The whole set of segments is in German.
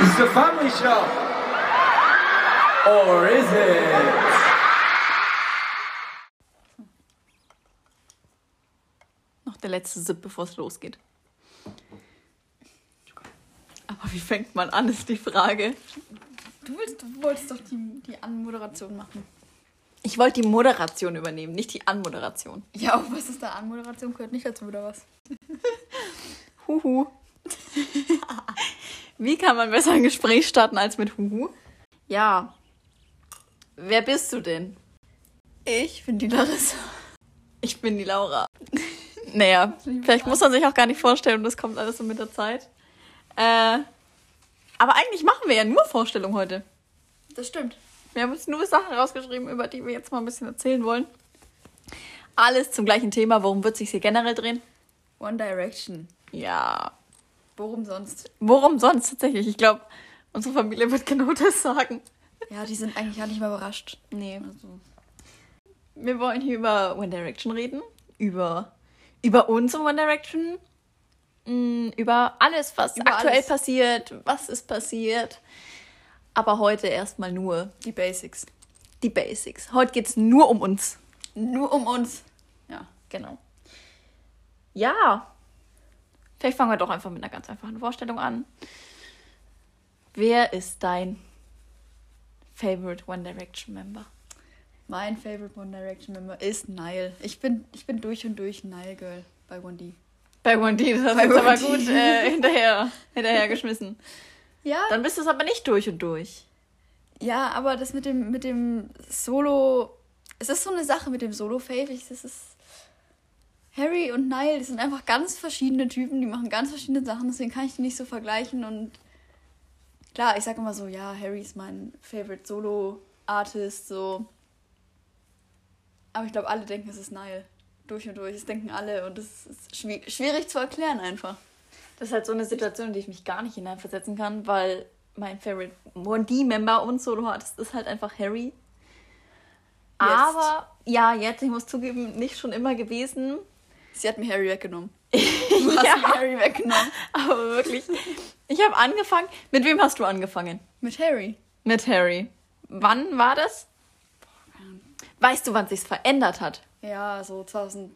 It's a family show. Or is it? Noch der letzte Sip, bevor es losgeht. Aber wie fängt man an, ist die Frage. Du, willst, du wolltest doch die, die Anmoderation machen. Ich wollte die Moderation übernehmen, nicht die Anmoderation. Ja, aber was ist da Anmoderation? Gehört nicht dazu, oder was? Huhu. Wie kann man besser ein Gespräch starten als mit Huhu? Ja. Wer bist du denn? Ich bin die Larissa. Ich bin die Laura. naja, vielleicht muss man sich auch gar nicht vorstellen das kommt alles so mit der Zeit. Äh, aber eigentlich machen wir ja nur Vorstellung heute. Das stimmt. Wir haben uns nur Sachen rausgeschrieben, über die wir jetzt mal ein bisschen erzählen wollen. Alles zum gleichen Thema. Worum wird sich hier generell drehen? One Direction. Ja. Worum sonst? Worum sonst tatsächlich? Ich glaube, unsere Familie wird genau das sagen. Ja, die sind eigentlich gar nicht mehr überrascht. Nee. Also, Wir wollen hier über One Direction reden. Über, über uns und One Direction. Mm, Über alles, was Über aktuell alles. passiert, was ist passiert. Aber heute erstmal nur die Basics. die Basics. Heute geht es nur um uns. Nur um uns. Ja. Genau. Ja. Vielleicht fangen wir doch einfach mit einer ganz einfachen Vorstellung an. Wer ist dein Favorite One Direction Member? Mein Favorite One Direction Member ist Nile. Ich bin, ich bin durch und durch Nile Girl bei 1D. Bei One D, das hast du jetzt aber 1D. gut äh, hinterher, hinterher geschmissen. Ja, Dann bist du es aber nicht durch und durch. ja, aber das mit dem, mit dem Solo. Es ist so eine Sache mit dem Solo-Fave. Das ist. Harry und Nile, die sind einfach ganz verschiedene Typen, die machen ganz verschiedene Sachen, deswegen kann ich die nicht so vergleichen. Und klar, ich sage immer so, ja, Harry ist mein Favorite Solo-Artist, so. Aber ich glaube, alle denken, es ist Nile. Durch und durch. Das denken alle und das ist schwi- schwierig zu erklären einfach. Das ist halt so eine Situation, in die ich mich gar nicht hineinversetzen kann, weil mein Favorite One D-Member und Solo-Artist ist halt einfach Harry. Aber ja, jetzt, ich muss zugeben, nicht schon immer gewesen. Sie hat mir Harry weggenommen. Du hast Ja. mir Harry weggenommen. Aber wirklich, ich habe angefangen. Mit wem hast du angefangen? Mit Harry. Mit Harry. Wann war das? Weißt du, wann sich's verändert hat? Ja, so 2013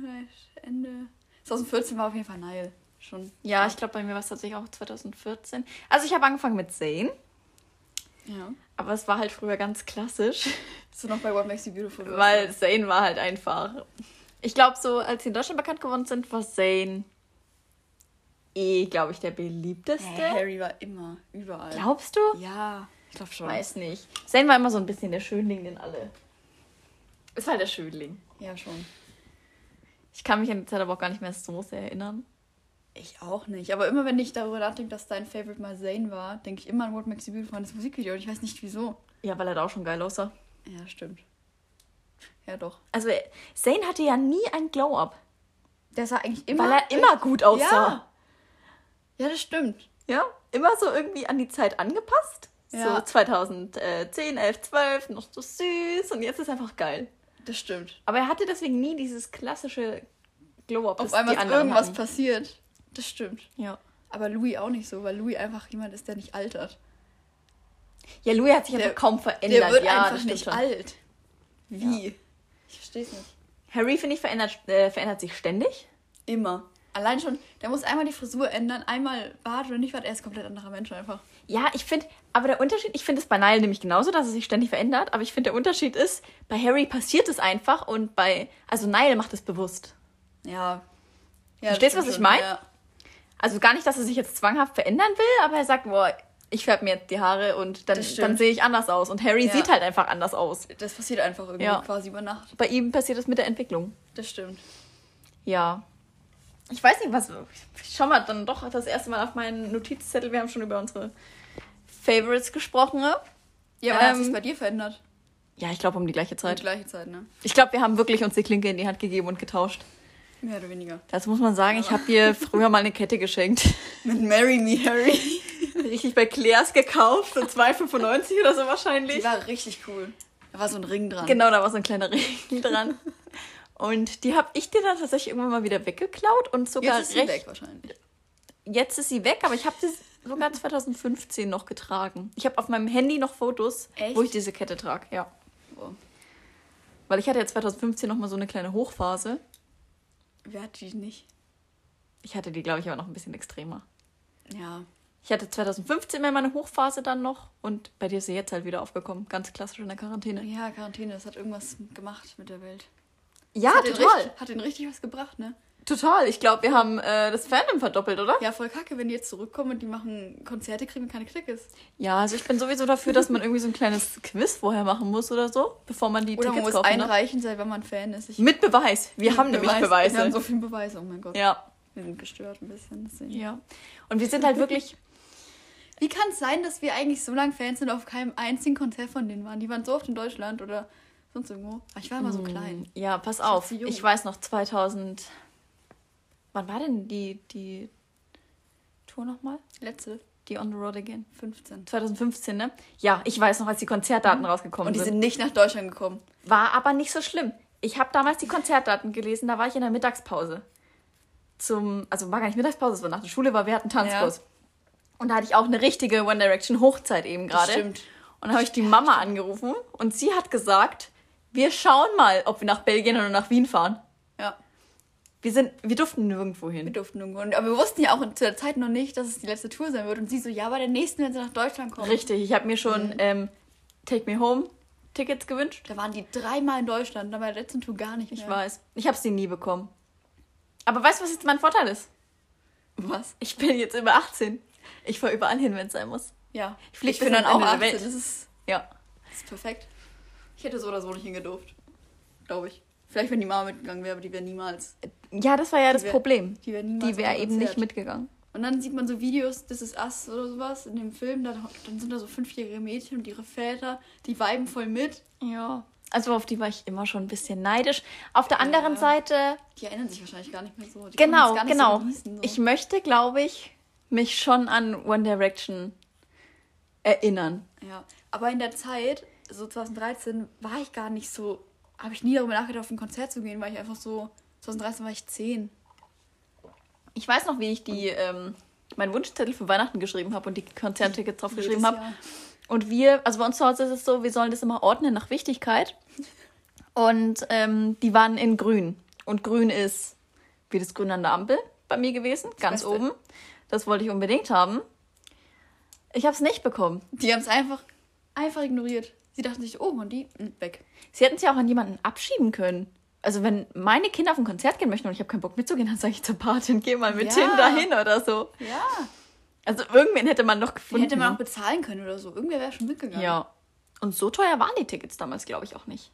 vielleicht, Ende. 2014 war auf jeden Fall Nile. Schon. Ja, ich glaube, bei mir war es tatsächlich auch 2014. Also ich habe angefangen mit Zayn, Ja. aber es war halt früher ganz klassisch, Bist du noch bei What Makes You Beautiful? weil Zayn war halt einfach. Ich glaube, so als sie in Deutschland bekannt geworden sind, war Zayn eh, glaube ich, der beliebteste. Hey, Harry war immer, überall. Glaubst du? Ja, ich glaube schon. Weiß nicht. Zayn war immer so ein bisschen der Schönling, den alle. Ist halt der Schönling. Ja, schon. Ich kann mich an die Zeit aber auch gar nicht mehr so sehr erinnern. Ich auch nicht. Aber immer wenn ich darüber nachdenke, dass dein Favorite mal Zayn war, denke ich immer an What Makes You Beautiful, das Musikvideo. Und ich weiß nicht wieso. Ja, weil er da auch schon geil aussah. Ja, stimmt. Ja, doch. Also, Zayn hatte ja nie ein Glow-Up. Der sah eigentlich immer. Weil er immer gut aussah. Ja. Ja, das stimmt. Ja, immer so irgendwie an die Zeit angepasst. Ja. So 2010, 11, 12, noch so süß und jetzt ist einfach geil. Das stimmt. Aber er hatte deswegen nie dieses klassische Glow-Up. Auf einmal ist irgendwas hatten. passiert. Das stimmt. Ja. Aber Louis auch nicht so, weil Louis einfach jemand ist, der nicht altert. ja, Louis hat sich Der- einfach kaum verändert. Der wird ja, einfach nicht schon. alt. Wie? Ich verstehe es nicht. Harry, finde ich, verändert, äh, verändert sich ständig. Immer. Allein schon, der muss einmal die Frisur ändern, einmal Bart oder nicht Bart, er ist ein komplett anderer Mensch einfach. Ja, ich finde, aber der Unterschied, ich finde es bei Niall nämlich genauso, dass es sich ständig verändert, aber ich finde, der Unterschied ist, bei Harry passiert es einfach und bei, also Niall macht es bewusst. Ja. ja Verstehst du, was ich stimmt mein? schon, Ja. Also gar nicht, dass er sich jetzt zwanghaft verändern will, aber er sagt, boah, ich färbe mir jetzt die Haare und dann, Das dann sehe ich anders aus. Und Harry Ja. sieht halt einfach anders aus. Das passiert einfach irgendwie Ja. quasi über Nacht. Bei ihm passiert es mit der Entwicklung. Das stimmt. Ja. Ich weiß nicht, was. Ich schau mal dann doch das erste Mal auf meinen Notizzettel. Wir haben schon über unsere Favorites gesprochen. ne? Ja, aber hat Ähm, sich bei dir verändert? Ja, ich glaube um die gleiche Die Zeit. gleiche Zeit, ne? Ich glaube, wir haben wirklich uns die Klinke in die Hand gegeben und getauscht. Mehr oder weniger. Das muss man sagen, ich habe dir früher mal eine Kette geschenkt. Mit Marry Me Harry. Richtig bei Claire's gekauft, für 2,95 oder so Die wahrscheinlich. war richtig cool. Da war so ein Ring dran. Genau, da war so ein kleiner Ring dran. Und die habe ich dir dann tatsächlich irgendwann mal wieder weggeklaut und sogar Jetzt ist sie recht. weg wahrscheinlich. Jetzt ist sie weg, aber ich habe sie sogar 2015 noch getragen. Ich habe auf meinem Handy noch Fotos, Echt? wo ich diese Kette trage, ja. Oh. Weil ich hatte ja 2015 noch mal so eine kleine Hochphase. Wer hat die nicht? Ich hatte die, glaube ich, aber noch ein bisschen extremer. Ja. Ich hatte 2015 mal meine Hochphase dann noch und bei dir ist sie jetzt halt wieder aufgekommen. Ganz klassisch in der Quarantäne. Ja, Quarantäne, das hat irgendwas gemacht mit der Welt. Ja, hat Den total. richtig, hat den richtig was gebracht, ne? Total. Ich glaube, wir haben äh, das Fandom verdoppelt, oder? Ja, voll kacke, wenn die jetzt zurückkommen und die machen Konzerte, kriegen wir keine Tickets. Ja, also ich bin sowieso dafür, dass man irgendwie so ein kleines Quiz vorher machen muss oder so, bevor man die Oder man Tickets muss kaufen darf. einreichen, seit wann man Fan ist. Ich, Mit Beweis. Wir haben nämlich Beweis- Beweise. Wir haben so viele Beweise, oh mein Gott. ja. Wir sind gestört ein bisschen. Deswegen. Ja. Und wir sind halt wirklich. Wie kann es sein, dass wir eigentlich so lange Fans sind und auf keinem einzigen Konzert von denen waren? Die waren so oft in Deutschland oder sonst irgendwo. Aber ich war immer so klein. Ja, pass auf. Ich weiß noch 2000. Wann war denn die, die Tour nochmal? Letzte, Die On the Road Again? 15. 2015, ne? Ja, ich weiß noch, als die Konzertdaten rausgekommen Und die sind. sind nicht nach Deutschland gekommen. War aber nicht so schlimm. Ich habe damals die Konzertdaten gelesen, da war ich in der Mittagspause. Zum, also war gar nicht Mittagspause, es war nach der Schule, weil wir hatten Tanzkurs. Und da hatte ich auch eine richtige One Direction Hochzeit eben gerade. Stimmt. Und da habe ich die Mama angerufen und sie hat gesagt, wir schauen mal, ob wir nach Belgien oder nach Wien fahren. Ja, Wir sind, wir durften nirgendwo wir hin. durften irgendwo. Und- Aber wir wussten ja auch zu der Zeit noch nicht, dass es die letzte Tour sein wird. Und sie so, ja, bei der nächsten, wenn sie nach Deutschland kommen. Richtig, ich habe mir schon ähm, Take Me Home Tickets gewünscht. Da waren die dreimal in Deutschland, dann bei der letzten Tour gar nicht Ich mehr. weiß. Ich habe sie nie bekommen. Aber weißt du, was jetzt mein Vorteil ist? Was? Ich bin jetzt über 18. Ich fahre überall hin, wenn es sein muss. Ja. Ich flieg ich bis bin dann auch Ende der 18. Welt. Das ist, Ja. das ist perfekt. Ich hätte so oder so nicht hingedurft. Glaube ich. Vielleicht, wenn die Mama mitgegangen wäre, aber die wäre niemals. Ja, das war ja das wär- Problem. Die wäre niemals. Die wäre eben nicht mitgegangen. Und dann sieht man so Videos, das ist Us oder sowas in dem Film. Da, dann sind da so fünfjährige Mädchen und ihre Väter, die viben voll mit. Ja. Also auf die war ich immer schon ein bisschen neidisch. Auf der anderen Seite, Die erinnern sich wahrscheinlich gar nicht mehr so. Die genau, genau. So genießen, so. Ich möchte, glaube ich, mich schon an One Direction erinnern. Ja, aber in der Zeit, so 2013, war ich gar nicht so, habe ich nie darüber nachgedacht, auf ein Konzert zu gehen, weil ich einfach so, 2013 war ich 10. Ich weiß noch, wie ich die ähm, meinen Wunschzettel für Weihnachten geschrieben habe und die Konzerttickets drauf geschrieben Jedes habe. Und wir, also bei uns zu Hause ist es so, wir sollen das immer ordnen nach Wichtigkeit. Und ähm, die waren in grün. Und grün ist wie das Grün an der Ampel bei mir gewesen, ganz Beste. oben. Das wollte ich unbedingt haben. Ich habe es nicht bekommen. Die haben es einfach, einfach ignoriert. Sie dachten sich, oh, und die, mh, weg. Sie hätten es ja auch an jemanden abschieben können. Also wenn meine Kinder auf ein Konzert gehen möchten und ich habe keinen Bock mitzugehen, dann sage ich zur Patin, geh mal mit Ja. hin dahin oder so. Ja. Also irgendwen hätte man noch Die gefunden. hätte man auch bezahlen können oder so. Irgendwer wäre schon mitgegangen. Ja. Und so teuer waren die Tickets damals, glaube ich, auch nicht.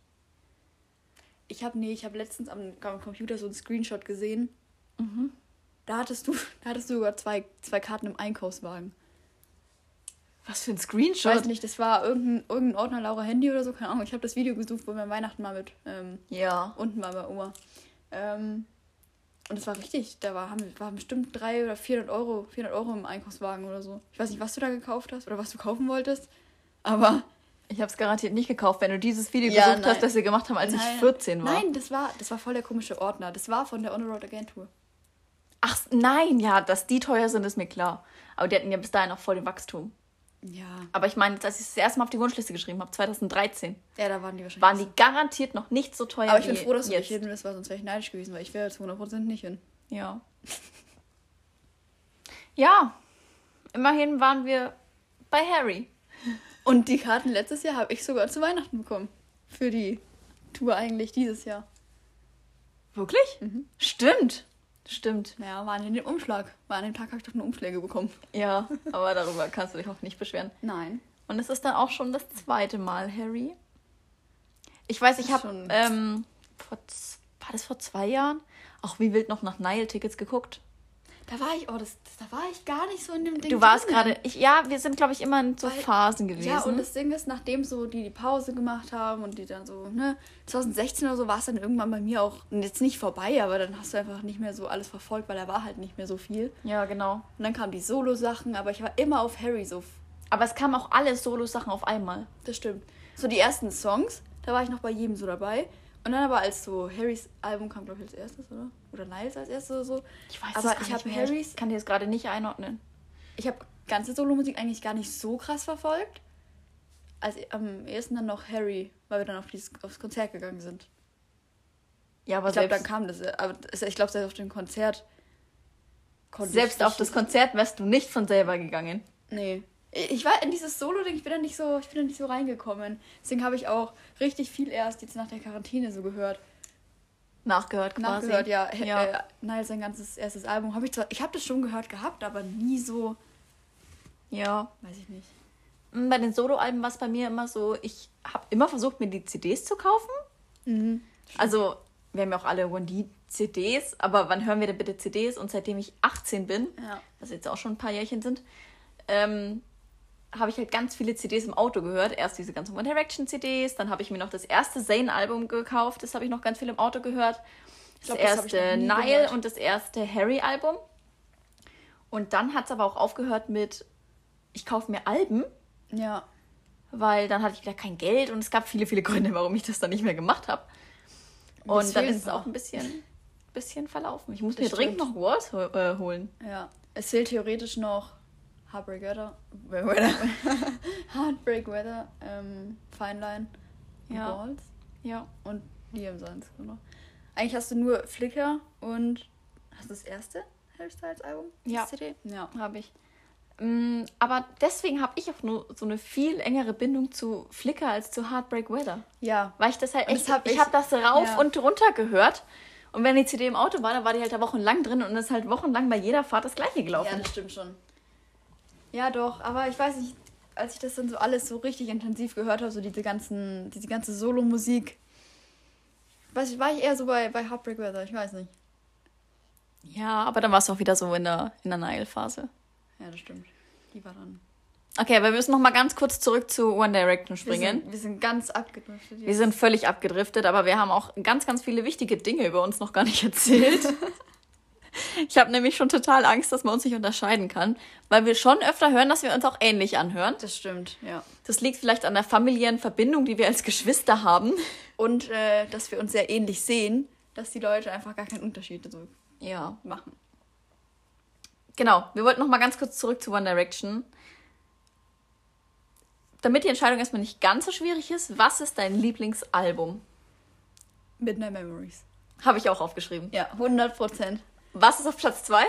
Ich habe nee, ich habe letztens am, am Computer so einen Screenshot gesehen. Mhm. Da hattest du, da hattest du sogar zwei, zwei Karten im Einkaufswagen. Was für ein Ich Screenshot. weiß nicht, das war irgendein, irgendein Ordner Laura Handy oder so, keine Ahnung. Ich habe das Video gesucht, wo wir Weihnachten mal mit ähm, Ja. unten war bei Oma. Ähm, und es war richtig, da war, haben, waren bestimmt 300 oder 400 Euro, 400 Euro im Einkaufswagen oder so. Ich weiß nicht, was du da gekauft hast oder was du kaufen wolltest, aber Ich habe es garantiert nicht gekauft, wenn du dieses Video Ja, gesucht nein. hast, das wir gemacht haben, als ich Nein. 14 war. Nein, das war, das war voll der komische Ordner. Das war von der On the Road Again Tour. Ach, nein, ja, dass die teuer sind, ist mir klar. Aber die hatten ja bis dahin auch voll den Wachstum. Ja. Aber ich meine, als ich es das erste Mal auf die Wunschliste geschrieben habe, 2013, Ja, da waren die wahrscheinlich. waren die garantiert noch nicht so teuer aber ich bin froh, dass du nicht hin bist, weil sonst wäre ich neidisch gewesen, weil ich wäre zu 100% nicht hin. Ja. ja. Immerhin waren wir bei Harry. Und die Karten letztes Jahr habe ich sogar zu Weihnachten bekommen. Für die Tour eigentlich dieses Jahr. Wirklich? Mhm. Stimmt. Stimmt. Naja, waren in dem Umschlag. War an dem Tag habe ich doch nur Umschläge bekommen. Ja, aber darüber kannst du dich auch nicht beschweren. Nein. Und es ist dann auch schon das zweite Mal, Harry. Ich weiß, ich habe, ähm, vor, war das vor zwei Jahren? Auch wie wild noch nach Nile-Tickets geguckt. Da war ich, oh, das, das, da war ich gar nicht so in dem Ding. Du warst gerade, ja, wir sind, glaube ich, immer in so Weil- Phasen gewesen. Ja, und das Ding ist, nachdem so die die Pause gemacht haben und die dann so, ne, 2016 oder so war es dann irgendwann bei mir auch, und jetzt nicht vorbei, aber dann hast du einfach nicht mehr so alles verfolgt, weil da war halt nicht mehr so viel. ja, genau. Und dann kamen die Solo-Sachen, aber ich war immer auf Harry so. Aber es kamen auch alle Solo-Sachen auf einmal. Das stimmt. So die ersten Songs, da war ich noch bei jedem so dabei. Und dann aber als so Harrys Album kam, glaube ich, als erstes, oder? Oder Niles als erstes oder so. Ich weiß Aber ich nicht hab mehr. Harrys- Ich kann dir das gerade nicht einordnen. Ich habe ganze Solo-Musik eigentlich gar nicht so krass verfolgt. Also am ehesten dann noch Harry, weil wir dann auf dieses, aufs Konzert gegangen sind. Ja, aber Ich glaube, dann kam das. äh, Aber ich glaube, selbst auf dem Konzert selbst auf das Konzert wärst du nicht von selber gegangen. Nee. Ich war in dieses Solo-Ding, ich bin da nicht so, ich bin da nicht so reingekommen. Deswegen habe ich auch richtig viel erst jetzt nach der Quarantäne so gehört. Nachgehört quasi. Nachgehört, ja. Ja. Äh, Niall sein ganzes erstes Album. Habe ich zwar, ich habe das schon gehört gehabt, aber nie so, ja. weiß ich nicht. Mm, Bei den Soloalben war es bei mir immer so, ich habe immer versucht, mir die CDs zu kaufen. Mhm. Also, wir haben ja auch alle One D CDs, aber wann hören wir denn bitte CDs? Und seitdem ich 18 bin, Ja. was jetzt auch schon ein paar Jährchen sind, ähm, habe ich halt ganz viele CDs im Auto gehört. Erst diese ganzen One Direction CDs, dann habe ich mir noch das erste Zayn-Album gekauft, das habe ich noch ganz viel im Auto gehört. Das glaub, das erste noch nie Nile gehört. und das erste Harry-Album. Und dann hat es aber auch aufgehört mit, ich kaufe mir Alben, Ja. weil dann hatte ich wieder kein Geld und es gab viele, viele Gründe, warum ich das dann nicht mehr gemacht habe. Und Das dann ist es noch. auch ein bisschen, bisschen verlaufen. Ich muss Das mir dringend stimmt. noch Wars ho äh, holen. Ja. Es fehlt theoretisch noch Heartbreak Weather. Weather. Heartbreak Weather, ähm, Fine Line, Ja. Balls Ja. und Liam Sands. Genau. Eigentlich hast du nur Flickr und hast du das erste Harry Styles Album? Ja. CD? Ja. Habe ich. Mm, Aber deswegen habe ich auch nur so eine viel engere Bindung zu Flickr als zu Heartbreak Weather. Ja. Weil ich das halt echt, das hab ich ich- habe das rauf ja. und runter gehört. Und wenn die CD im Auto war, dann war die halt da wochenlang drin und ist halt wochenlang bei jeder Fahrt das gleiche Ja, gelaufen. das stimmt schon. Ja, doch, aber ich weiß nicht, als ich das dann so alles so richtig intensiv gehört habe, so diese ganzen, diese ganze Solo-Musik, weiß ich, war ich eher so bei, bei Heartbreak Weather, ich weiß nicht. Ja, aber dann war es auch wieder so in der, in der Nile-Phase. Ja, das stimmt. Die war dann. Okay, aber wir müssen noch mal ganz kurz zurück zu One Direction Wir springen. sind, wir sind ganz abgedriftet. Wir sind völlig abgedriftet, aber wir haben auch ganz, ganz viele wichtige Dinge über uns noch gar nicht erzählt. ich habe nämlich schon total Angst, dass man uns nicht unterscheiden kann, weil wir schon öfter hören, dass wir uns auch ähnlich anhören. Das stimmt, ja. Das liegt vielleicht an der familiären Verbindung, die wir als Geschwister haben. Und äh, dass wir uns sehr ähnlich sehen, dass die Leute einfach gar keinen Unterschied so Ja. machen. Genau, wir wollten noch mal ganz kurz zurück zu One Direction. Damit die Entscheidung erstmal nicht ganz so schwierig ist, was ist dein Lieblingsalbum? Midnight Memories. Habe ich auch aufgeschrieben. Ja, 100 Prozent. Was ist auf Platz 2?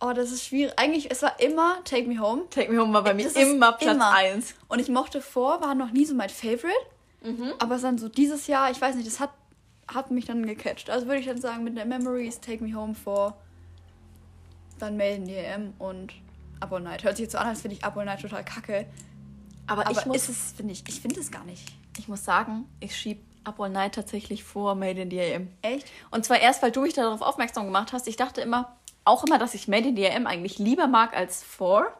Oh, das ist schwierig. Eigentlich, es war immer Take Me Home. Take Me Home war bei mir immer Platz immer. 1. Und ich mochte vor, war noch nie so mein Favorite. Aber es dann so dieses Jahr, ich weiß nicht, das hat, hat mich dann gecatcht. Also würde ich dann sagen, mit der Memories, Take Me Home vor, dann in the AM und Up All Night. Hört sich jetzt so an, als finde ich Up All Night total kacke. Aber, Aber ich, muss, ist es, finde ich, ich finde es gar nicht. ich muss sagen, ich schieb Up All Night tatsächlich vor Made in AM. Echt? Und zwar erst, weil du mich darauf aufmerksam gemacht hast. Ich dachte immer, auch immer, dass ich Made in AM eigentlich lieber mag als Four.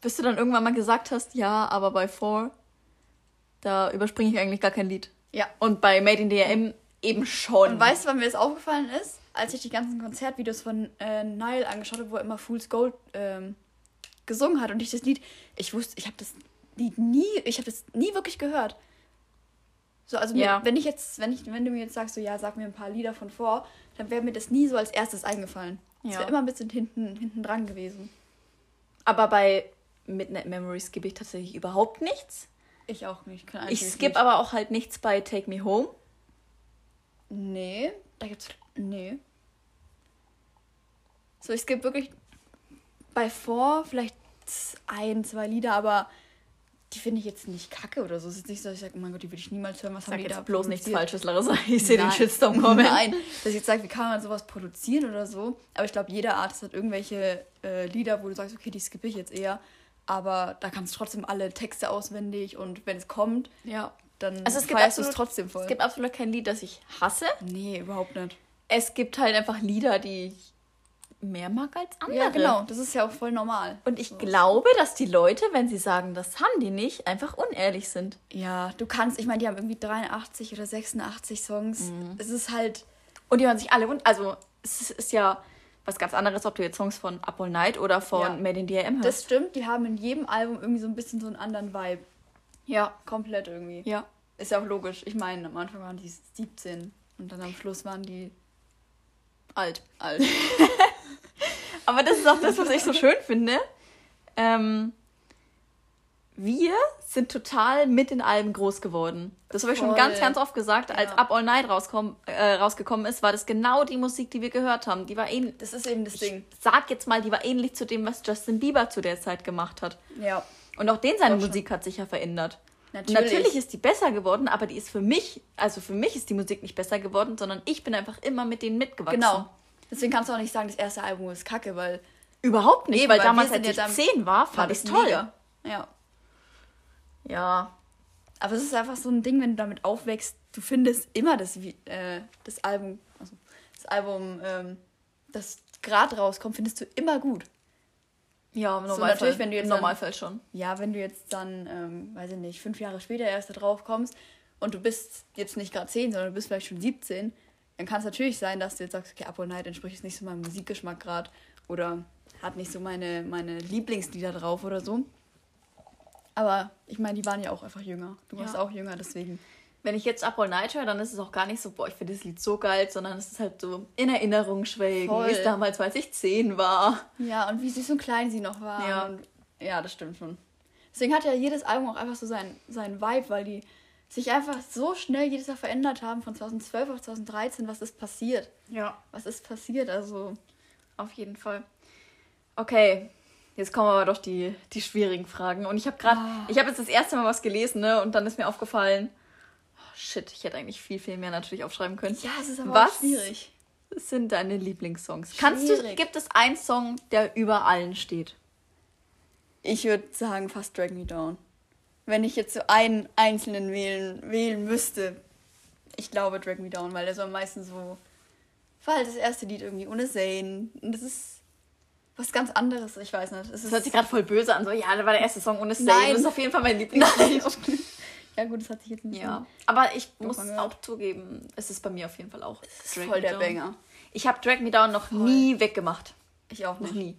Bis du dann irgendwann mal gesagt hast, ja, aber bei Four, da überspringe ich eigentlich gar kein Lied. Ja. Und bei Made in AM eben schon. Und weißt du, wann mir das aufgefallen ist? Als ich die ganzen Konzertvideos von äh, Nile angeschaut habe, wo er immer Fool's Gold ähm, gesungen hat und ich das Lied, ich wusste, ich habe das Lied nie, ich habe das nie wirklich gehört. So, also Ja. wenn ich jetzt, wenn ich, wenn du mir jetzt sagst, so ja, sag mir ein paar Lieder von vor, dann wäre mir das nie so als erstes eingefallen. Das Ja. wäre immer ein bisschen hinten, hinten dran gewesen. aber bei Midnight Memories skippe ich tatsächlich überhaupt nichts. Ich auch nicht. Kein Ich skippe aber auch halt nichts bei Take Me Home. Nee, da gibt's. Nee. So, ich skippe wirklich bei vor vielleicht ein, zwei Lieder, aber die finde ich jetzt nicht kacke oder so. Es ist nicht so, dass ich sage, oh mein Gott, die würde ich niemals hören. Was Sag haben die jetzt da bloß nichts? Falsches, Larissa. Ich sehe den. Shitstorm kommen. Nein, dass ich jetzt sage, wie kann man sowas produzieren oder so. Aber ich glaube, jeder Artist hat irgendwelche äh, Lieder, wo du sagst, okay, die skippe ich jetzt eher. Aber da kannst du trotzdem alle Texte auswendig und wenn es kommt, Ja. dann Also es gibt feierst du es trotzdem voll. Es gibt absolut kein Lied, das ich hasse. nee, überhaupt nicht. Es gibt halt einfach Lieder, die ich mehr mag als andere. Ja, genau. Das ist ja auch voll normal. Und ich So. glaube, dass die Leute, wenn sie sagen, das haben die nicht, einfach unehrlich sind. Ja, du kannst, ich meine, die haben irgendwie 83 oder 86 Songs. Mhm. Es ist halt, Und die hören sich alle und also es ist, ja was ganz anderes, ob du jetzt Songs von All Night oder von Ja. Made in DRM hörst. das stimmt, die haben in jedem Album irgendwie so ein bisschen so einen anderen Vibe. ja, Komplett irgendwie. ja. Ist ja auch logisch. Ich meine, am Anfang waren die 17 und dann am Schluss waren die Alt. alt. Aber das ist auch das, was ich so schön finde. Ähm, wir sind total mit den Alben groß geworden. Das habe ich schon ganz, ganz oft gesagt. Als Ja. Up All Night rauskom äh, rausgekommen ist, war das genau die Musik, die wir gehört haben. Die war ähnlich. Das ist eben das Ding. Sag jetzt mal, die war ähnlich zu dem, was Justin Bieber zu der Zeit gemacht hat. Ja. Und auch den seine schon. Musik hat sich ja verändert. Natürlich. Natürlich ist die besser geworden, aber die ist für mich, also für mich ist die Musik nicht besser geworden, sondern ich bin einfach immer mit denen mitgewachsen. Genau. Deswegen kannst du auch nicht sagen, das erste Album ist kacke, weil Überhaupt nicht, Eben, weil weil damals, als ich zehn war, fand das ich toll. mega. Ja. Ja, Aber es ist einfach so ein Ding, wenn du damit aufwächst, du findest immer das, äh, das Album, also das Album, ähm, das gerade rauskommt, findest du immer gut. ja, im So, Normalfall, natürlich, wenn du jetzt im dann- Normalfall schon. Ja, wenn du jetzt dann, ähm, weiß ich nicht, fünf Jahre später erst da drauf kommst und du bist jetzt nicht gerade zehn, sondern du bist vielleicht schon 17, dann kann es natürlich sein, dass du jetzt sagst, okay, All Night entspricht jetzt nicht so meinem Musikgeschmack gerade oder hat nicht so meine, meine Lieblingslieder drauf oder so. Aber ich meine, die waren ja auch einfach jünger. Du warst Ja. auch jünger, deswegen. Wenn ich jetzt All Night höre, dann ist es auch gar nicht so, boah, ich finde das Lied so geil, sondern es ist halt so in Erinnerung schwelgen, wie es damals, als ich zehn war. Ja, und wie süß und klein sie noch waren. Ja. Ja, das stimmt schon. Deswegen hat ja jedes Album auch einfach so seinen, seinen Vibe, weil die sich einfach so schnell jedes Jahr verändert haben, von 2012 auf 2013. Was ist passiert? Ja. Was ist passiert? Also, Auf jeden Fall. Okay, jetzt kommen aber doch die, die schwierigen Fragen. Und ich habe gerade, Ah. ich habe jetzt das erste Mal was gelesen, ne? Und dann ist mir aufgefallen, oh, shit, ich hätte eigentlich viel, viel mehr natürlich aufschreiben können. ja, es ist aber Was auch schwierig. sind deine Lieblingssongs? Kannst du, gibt es einen Song, der über allen steht? Ich würde sagen, fast Drag Me Down. Wenn ich jetzt so einen einzelnen wählen, wählen müsste, ich glaube Drag Me Down, weil der so am meisten so. War halt das erste Lied irgendwie ohne Zane. Und das ist was ganz anderes, ich weiß nicht. Es Das ist hört sich gerade voll böse an, so, ja, da war der erste Song ohne Stay. Nein. Das ist auf jeden Fall mein Lieblingslied. ja, gut, das hat sich jetzt nicht Ja, aber ich muss gehört. auch zugeben, es ist bei mir auf jeden Fall auch Das ist voll der Down. Banger. Ich habe Drag Me Down noch nie weggemacht. Ich auch Noch nicht. nie.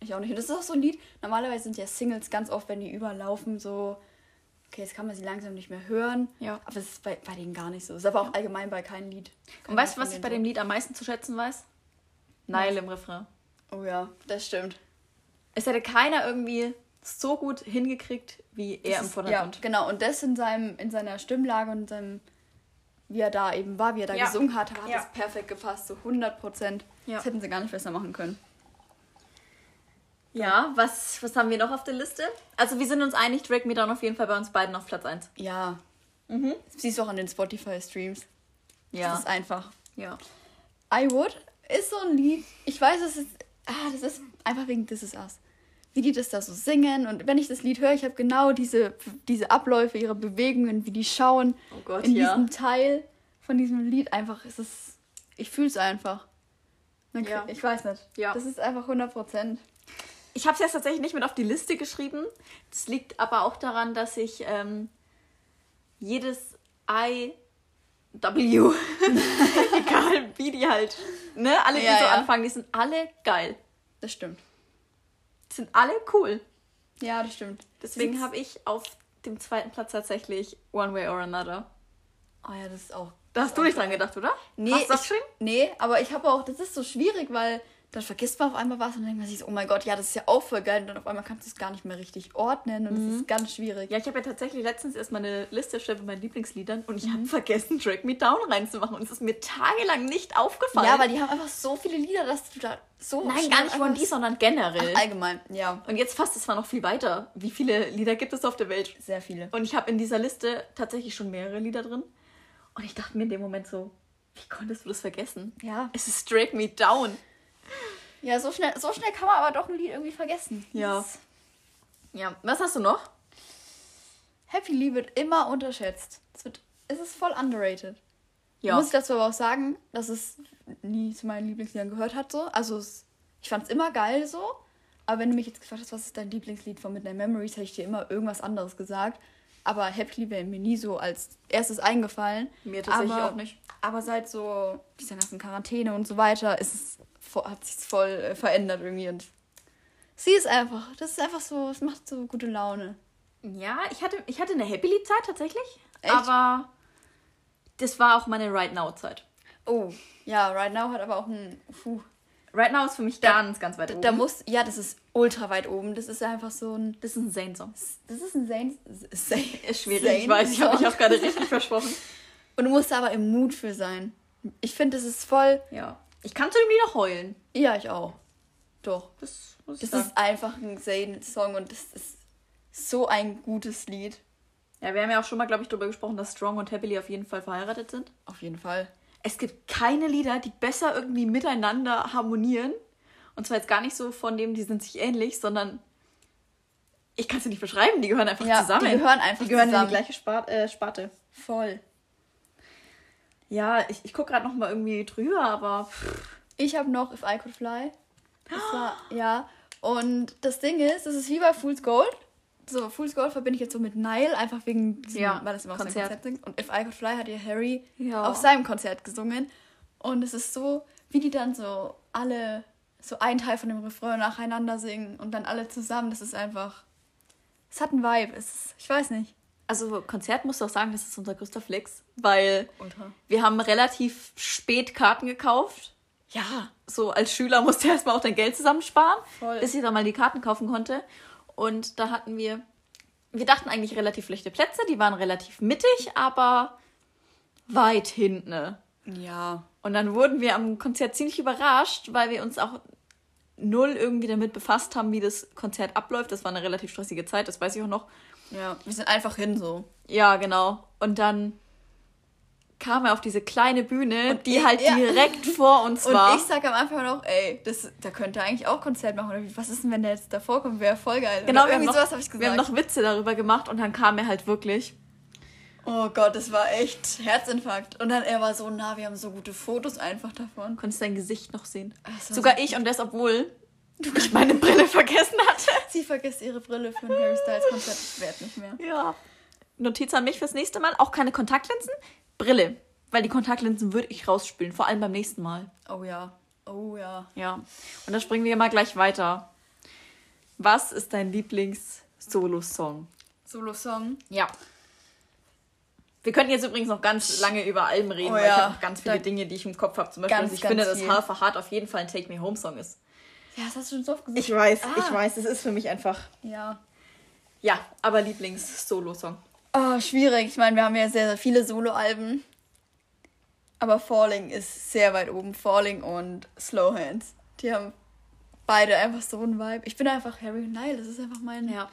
Ich auch nicht. Und das ist auch so ein Lied. Normalerweise sind ja Singles ganz oft, wenn die überlaufen, so. Okay, jetzt kann man sie langsam nicht mehr hören. Ja. Aber das ist bei, bei denen gar nicht so. Das ist aber auch allgemein bei keinem Lied. Und weißt du, was ich bei dem Lied am meisten zu schätzen weiß? Nile im Refrain. Oh ja, das stimmt. Es hätte keiner irgendwie so gut hingekriegt wie er im Das ist- Vordergrund. Ja, genau. Und das in, seinem, in seiner Stimmlage und in seinem, wie er da eben war, wie er da Ja. gesungen hat, hat Ja. das perfekt gepasst, so 100 Prozent. Ja. Das hätten sie gar nicht besser machen können. Ja, was, was haben wir noch auf der Liste? Also wir sind uns einig, Drag Me Down auf jeden Fall bei uns beiden auf Platz 1. Ja. Mhm. Siehst du auch an den Spotify-Streams. Ja. Das ist einfach. ja. I Would ist so ein Lied. Ich weiß, es ist. Ah, das ist einfach wegen This Is Us. Wie die das da so singen. Und wenn ich das Lied höre, ich habe genau diese, diese Abläufe, ihre Bewegungen, wie die schauen. Oh Gott, in ja. diesem Teil von diesem Lied einfach. Es ist. Ich fühle es einfach. Man Ja. Ich weiß nicht. Ja. Das ist einfach 100 Prozent. Ich habe es jetzt tatsächlich nicht mit auf die Liste geschrieben. Das liegt aber auch daran, dass ich ähm, jedes I, W, egal wie die halt, ne, alle, die Ja, so ja. anfangen, die sind alle geil. Das stimmt. Die sind alle cool. Ja, das stimmt. Deswegen habe ich auf dem zweiten Platz tatsächlich One Way or Another. Oh ja, das ist auch. Da hast du nicht dran gedacht, oder? Nee, hast du das ich, geschrieben? nee, aber ich habe auch, das ist so schwierig, weil dann vergisst man auf einmal was und dann denkt man sich so, oh mein Gott, ja, das ist ja auch voll geil. Und dann auf einmal kannst du es gar nicht mehr richtig ordnen und es ist ganz schwierig. Ja, ich habe ja tatsächlich letztens erst mal eine Liste erstellt mit meinen Lieblingsliedern und ich Mhm. habe vergessen, Drag Me Down reinzumachen. Und es ist mir tagelang nicht aufgefallen. Ja, weil die haben einfach so viele Lieder, dass du da so. Nein, gar nicht von die, sondern generell. Ach, allgemein, ja. Und jetzt fasst es zwar noch viel weiter. Wie viele Lieder gibt es auf der Welt? Sehr viele. Und ich habe in dieser Liste tatsächlich schon mehrere Lieder drin. Und ich dachte mir in dem Moment so, wie konntest du das vergessen? Ja. Es ist Drag Me Down. Ja, so schnell, so schnell kann man aber doch ein Lied irgendwie vergessen. Ja. Das- Ja, was hast du noch? Happy Lee wird immer unterschätzt. Es, wird, es ist voll underrated. Ja. Muss ich dazu aber auch sagen, dass es nie zu meinen Lieblingsliedern gehört hat. So. Also es, ich fand es immer geil so. Aber wenn du mich jetzt gefragt hast, was ist dein Lieblingslied von Midnight Memories, hätte ich dir immer irgendwas anderes gesagt. Aber Happy Lee wäre mir nie so als erstes eingefallen. Mir tatsächlich aber, auch nicht. Aber seit so dieser ganzen Quarantäne und so weiter ist es, hat sich voll äh, verändert irgendwie. Und sie ist einfach, das ist einfach so, es macht so gute Laune. Ja, ich hatte, ich hatte eine Happy Lied-Zeit tatsächlich. Echt? Aber das war auch meine Right Now-Zeit. Oh, ja, Right Now hat aber auch ein, puh, Right Now ist für mich ganz, ganz weit Da, oben. da muss, ja, das ist ultra weit oben. Das ist einfach so ein. das ist ein Zane-Song. Das ist ein Zane. Zane Ist schwierig, ich weiß, ich habe mich auch gerade richtig versprochen. Und du musst da aber im Mut für sein. Ich finde, das ist voll. Ja. Ich kann zu dem Lied auch heulen. Ja, ich auch. Doch. Das muss ich Das sagen. ist einfach ein Zayn-Song und das ist so ein gutes Lied. Ja, wir haben ja auch schon mal, glaube ich, darüber gesprochen, dass Strong und Happily auf jeden Fall verheiratet sind. Auf jeden Fall. Es gibt keine Lieder, die besser irgendwie miteinander harmonieren. Und zwar jetzt gar nicht so von dem, die sind sich ähnlich, sondern ich kann es dir nicht beschreiben, die gehören einfach Ja, zusammen. die gehören einfach Die gehören zusammen. in die gleiche äh, Sparte. Voll. Ja, ich, ich gucke gerade noch mal irgendwie drüber, aber Ich habe noch If I Could Fly. Das war, ja. Und das Ding ist, das ist wie bei Fool's Gold. So, Fool's Gold verbinde ich jetzt so mit Nile, einfach wegen diesem, Ja, weil das immer auf seinem Konzert. Konzert singt. Und If I Could Fly hat ja Harry Ja. auf seinem Konzert gesungen. Und es ist so, wie die dann so alle, so einen Teil von dem Refrain nacheinander singen und dann alle zusammen. Das ist einfach, es hat einen Vibe. Es ist, ich weiß nicht. Also Konzert musst du auch sagen, das ist unser größter Flex, weil Ultra. wir haben relativ spät Karten gekauft. Ja. So als Schüler musste erstmal auch dein Geld zusammensparen, Voll. bis ich dann mal die Karten kaufen konnte. Und da hatten wir, wir dachten eigentlich relativ schlechte Plätze, die waren relativ mittig, aber weit hinten. ne? Ja. Und dann wurden wir am Konzert ziemlich überrascht, weil wir uns auch null irgendwie damit befasst haben, wie das Konzert abläuft. Das war eine relativ stressige Zeit, das weiß ich auch noch. Ja. Wir sind einfach hin so. Ja, genau. Und dann kam er auf diese kleine Bühne, die ich- halt ja. direkt vor uns Und war. ich sag am Anfang noch, ey, das, da könnte er eigentlich auch Konzert machen. Oder was ist denn, wenn der jetzt davor kommt? Wäre voll geil. genau, irgendwie noch, sowas habe ich gesagt. wir haben noch Witze darüber gemacht und dann kam er halt wirklich. oh Gott, das war echt Herzinfarkt. Und dann, er war so nah, wir haben so gute Fotos einfach davon. Konntest sein Gesicht noch sehen. Sogar so- ich und das, obwohl ich meine Brille vergessen hatte. Sie vergisst ihre Brille für ein Harry Styles Konzert. Ich werd nicht mehr. Ja. Notiz an mich fürs nächste Mal. Auch keine Kontaktlinsen. Brille. Weil die Kontaktlinsen würde ich rausspülen. Vor allem beim nächsten Mal. Oh ja. Oh ja. Ja. Und dann springen wir mal gleich weiter. Was ist dein Lieblings-Solo-Song? Solo-Song. Ja. Wir könnten jetzt übrigens noch ganz lange über Alben reden, Oh weil ich ja, habe noch ganz viele da- Dinge, die ich im Kopf habe. Zum Beispiel, Ganz, ich finde, dass a Heart auf jeden Fall ein Take Me Home Song ist. Ja, das hast du schon so oft gesagt. Ich weiß, Ah. ich weiß, es ist für mich einfach. Ja. Ja, aber Lieblings-Solo-Song. Oh, schwierig. Ich meine, wir haben ja sehr, sehr viele Solo-Alben. Aber Falling ist sehr weit oben. Falling und Slow Hands. Die haben beide einfach so einen Vibe. Ich bin einfach Harry und Nile. Das ist einfach mein. Ja.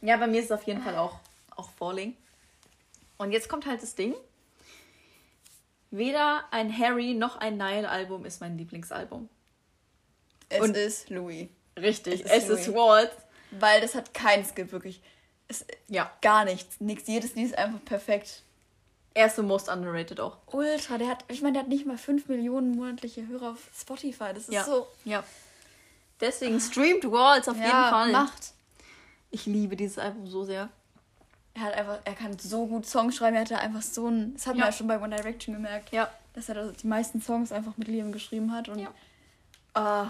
Ja, bei mir ist es auf jeden Fall auch, auch Falling. Und jetzt kommt halt das Ding. Weder ein Harry noch ein Nile-Album ist mein Lieblingsalbum. Es Und- ist Louis. Richtig, Es es ist ist, Louis. Waltz. Weil das hat keinen Skill, wirklich. Es, Ja, gar nichts. Nix. Jedes Lied ist einfach perfekt. er ist so most underrated auch. Ultra. Der hat, ich meine, der hat nicht mal 5 Millionen monatliche Hörer auf Spotify. Das ist Ja. so. Ja. Deswegen streamt Waltz auf jeden Ja, Fall. macht. Ich liebe dieses Album so sehr. Er hat einfach, er kann so gut Songs schreiben. Er hatte einfach so ein. Das hat man Ja. ja schon bei One Direction gemerkt. Ja. dass er die meisten Songs einfach mit Liam geschrieben hat. Und Ja. äh,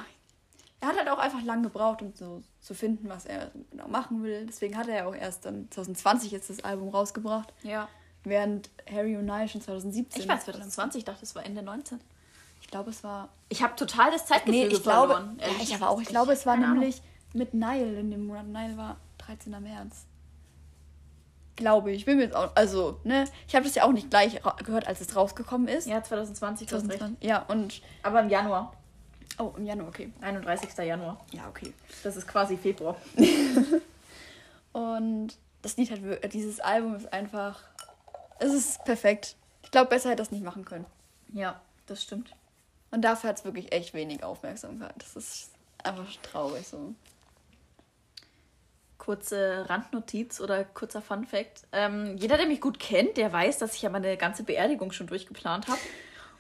er hat halt auch einfach lang gebraucht, um so zu finden, was er genau machen will. Deswegen hat er ja auch erst dann 2020 jetzt das Album rausgebracht, Ja. während Harry und Nye schon 2017. Ich war 2020, ich dachte, es war Ende 19. Ich glaube, es war. Ich habe total das Zeitgefühl Nee, ich glaube. verloren. Ja, ich aber auch. Ich glaube, es war Keine Ahnung. nämlich mit Nile in dem Monat. Nile war 13. März. Glaube ich. Bin mir jetzt auch. Also, ne? Ich habe das ja auch nicht gleich gehört, als es rausgekommen ist. Ja, 2020, du hast recht. 2020. Ja, und. Aber im Januar. Oh, im Januar, okay. 31. Januar. Ja, okay. Das ist quasi Februar. Und das Lied hat wir- dieses Album ist einfach. Es ist perfekt. Ich glaube, besser hätte das nicht machen können. Ja, das stimmt. Und dafür hat es wirklich echt wenig Aufmerksamkeit. Das ist einfach traurig so. Kurze Randnotiz oder kurzer Fun Fact. Ähm, jeder, der mich gut kennt, der weiß, dass ich ja meine ganze Beerdigung schon durchgeplant habe.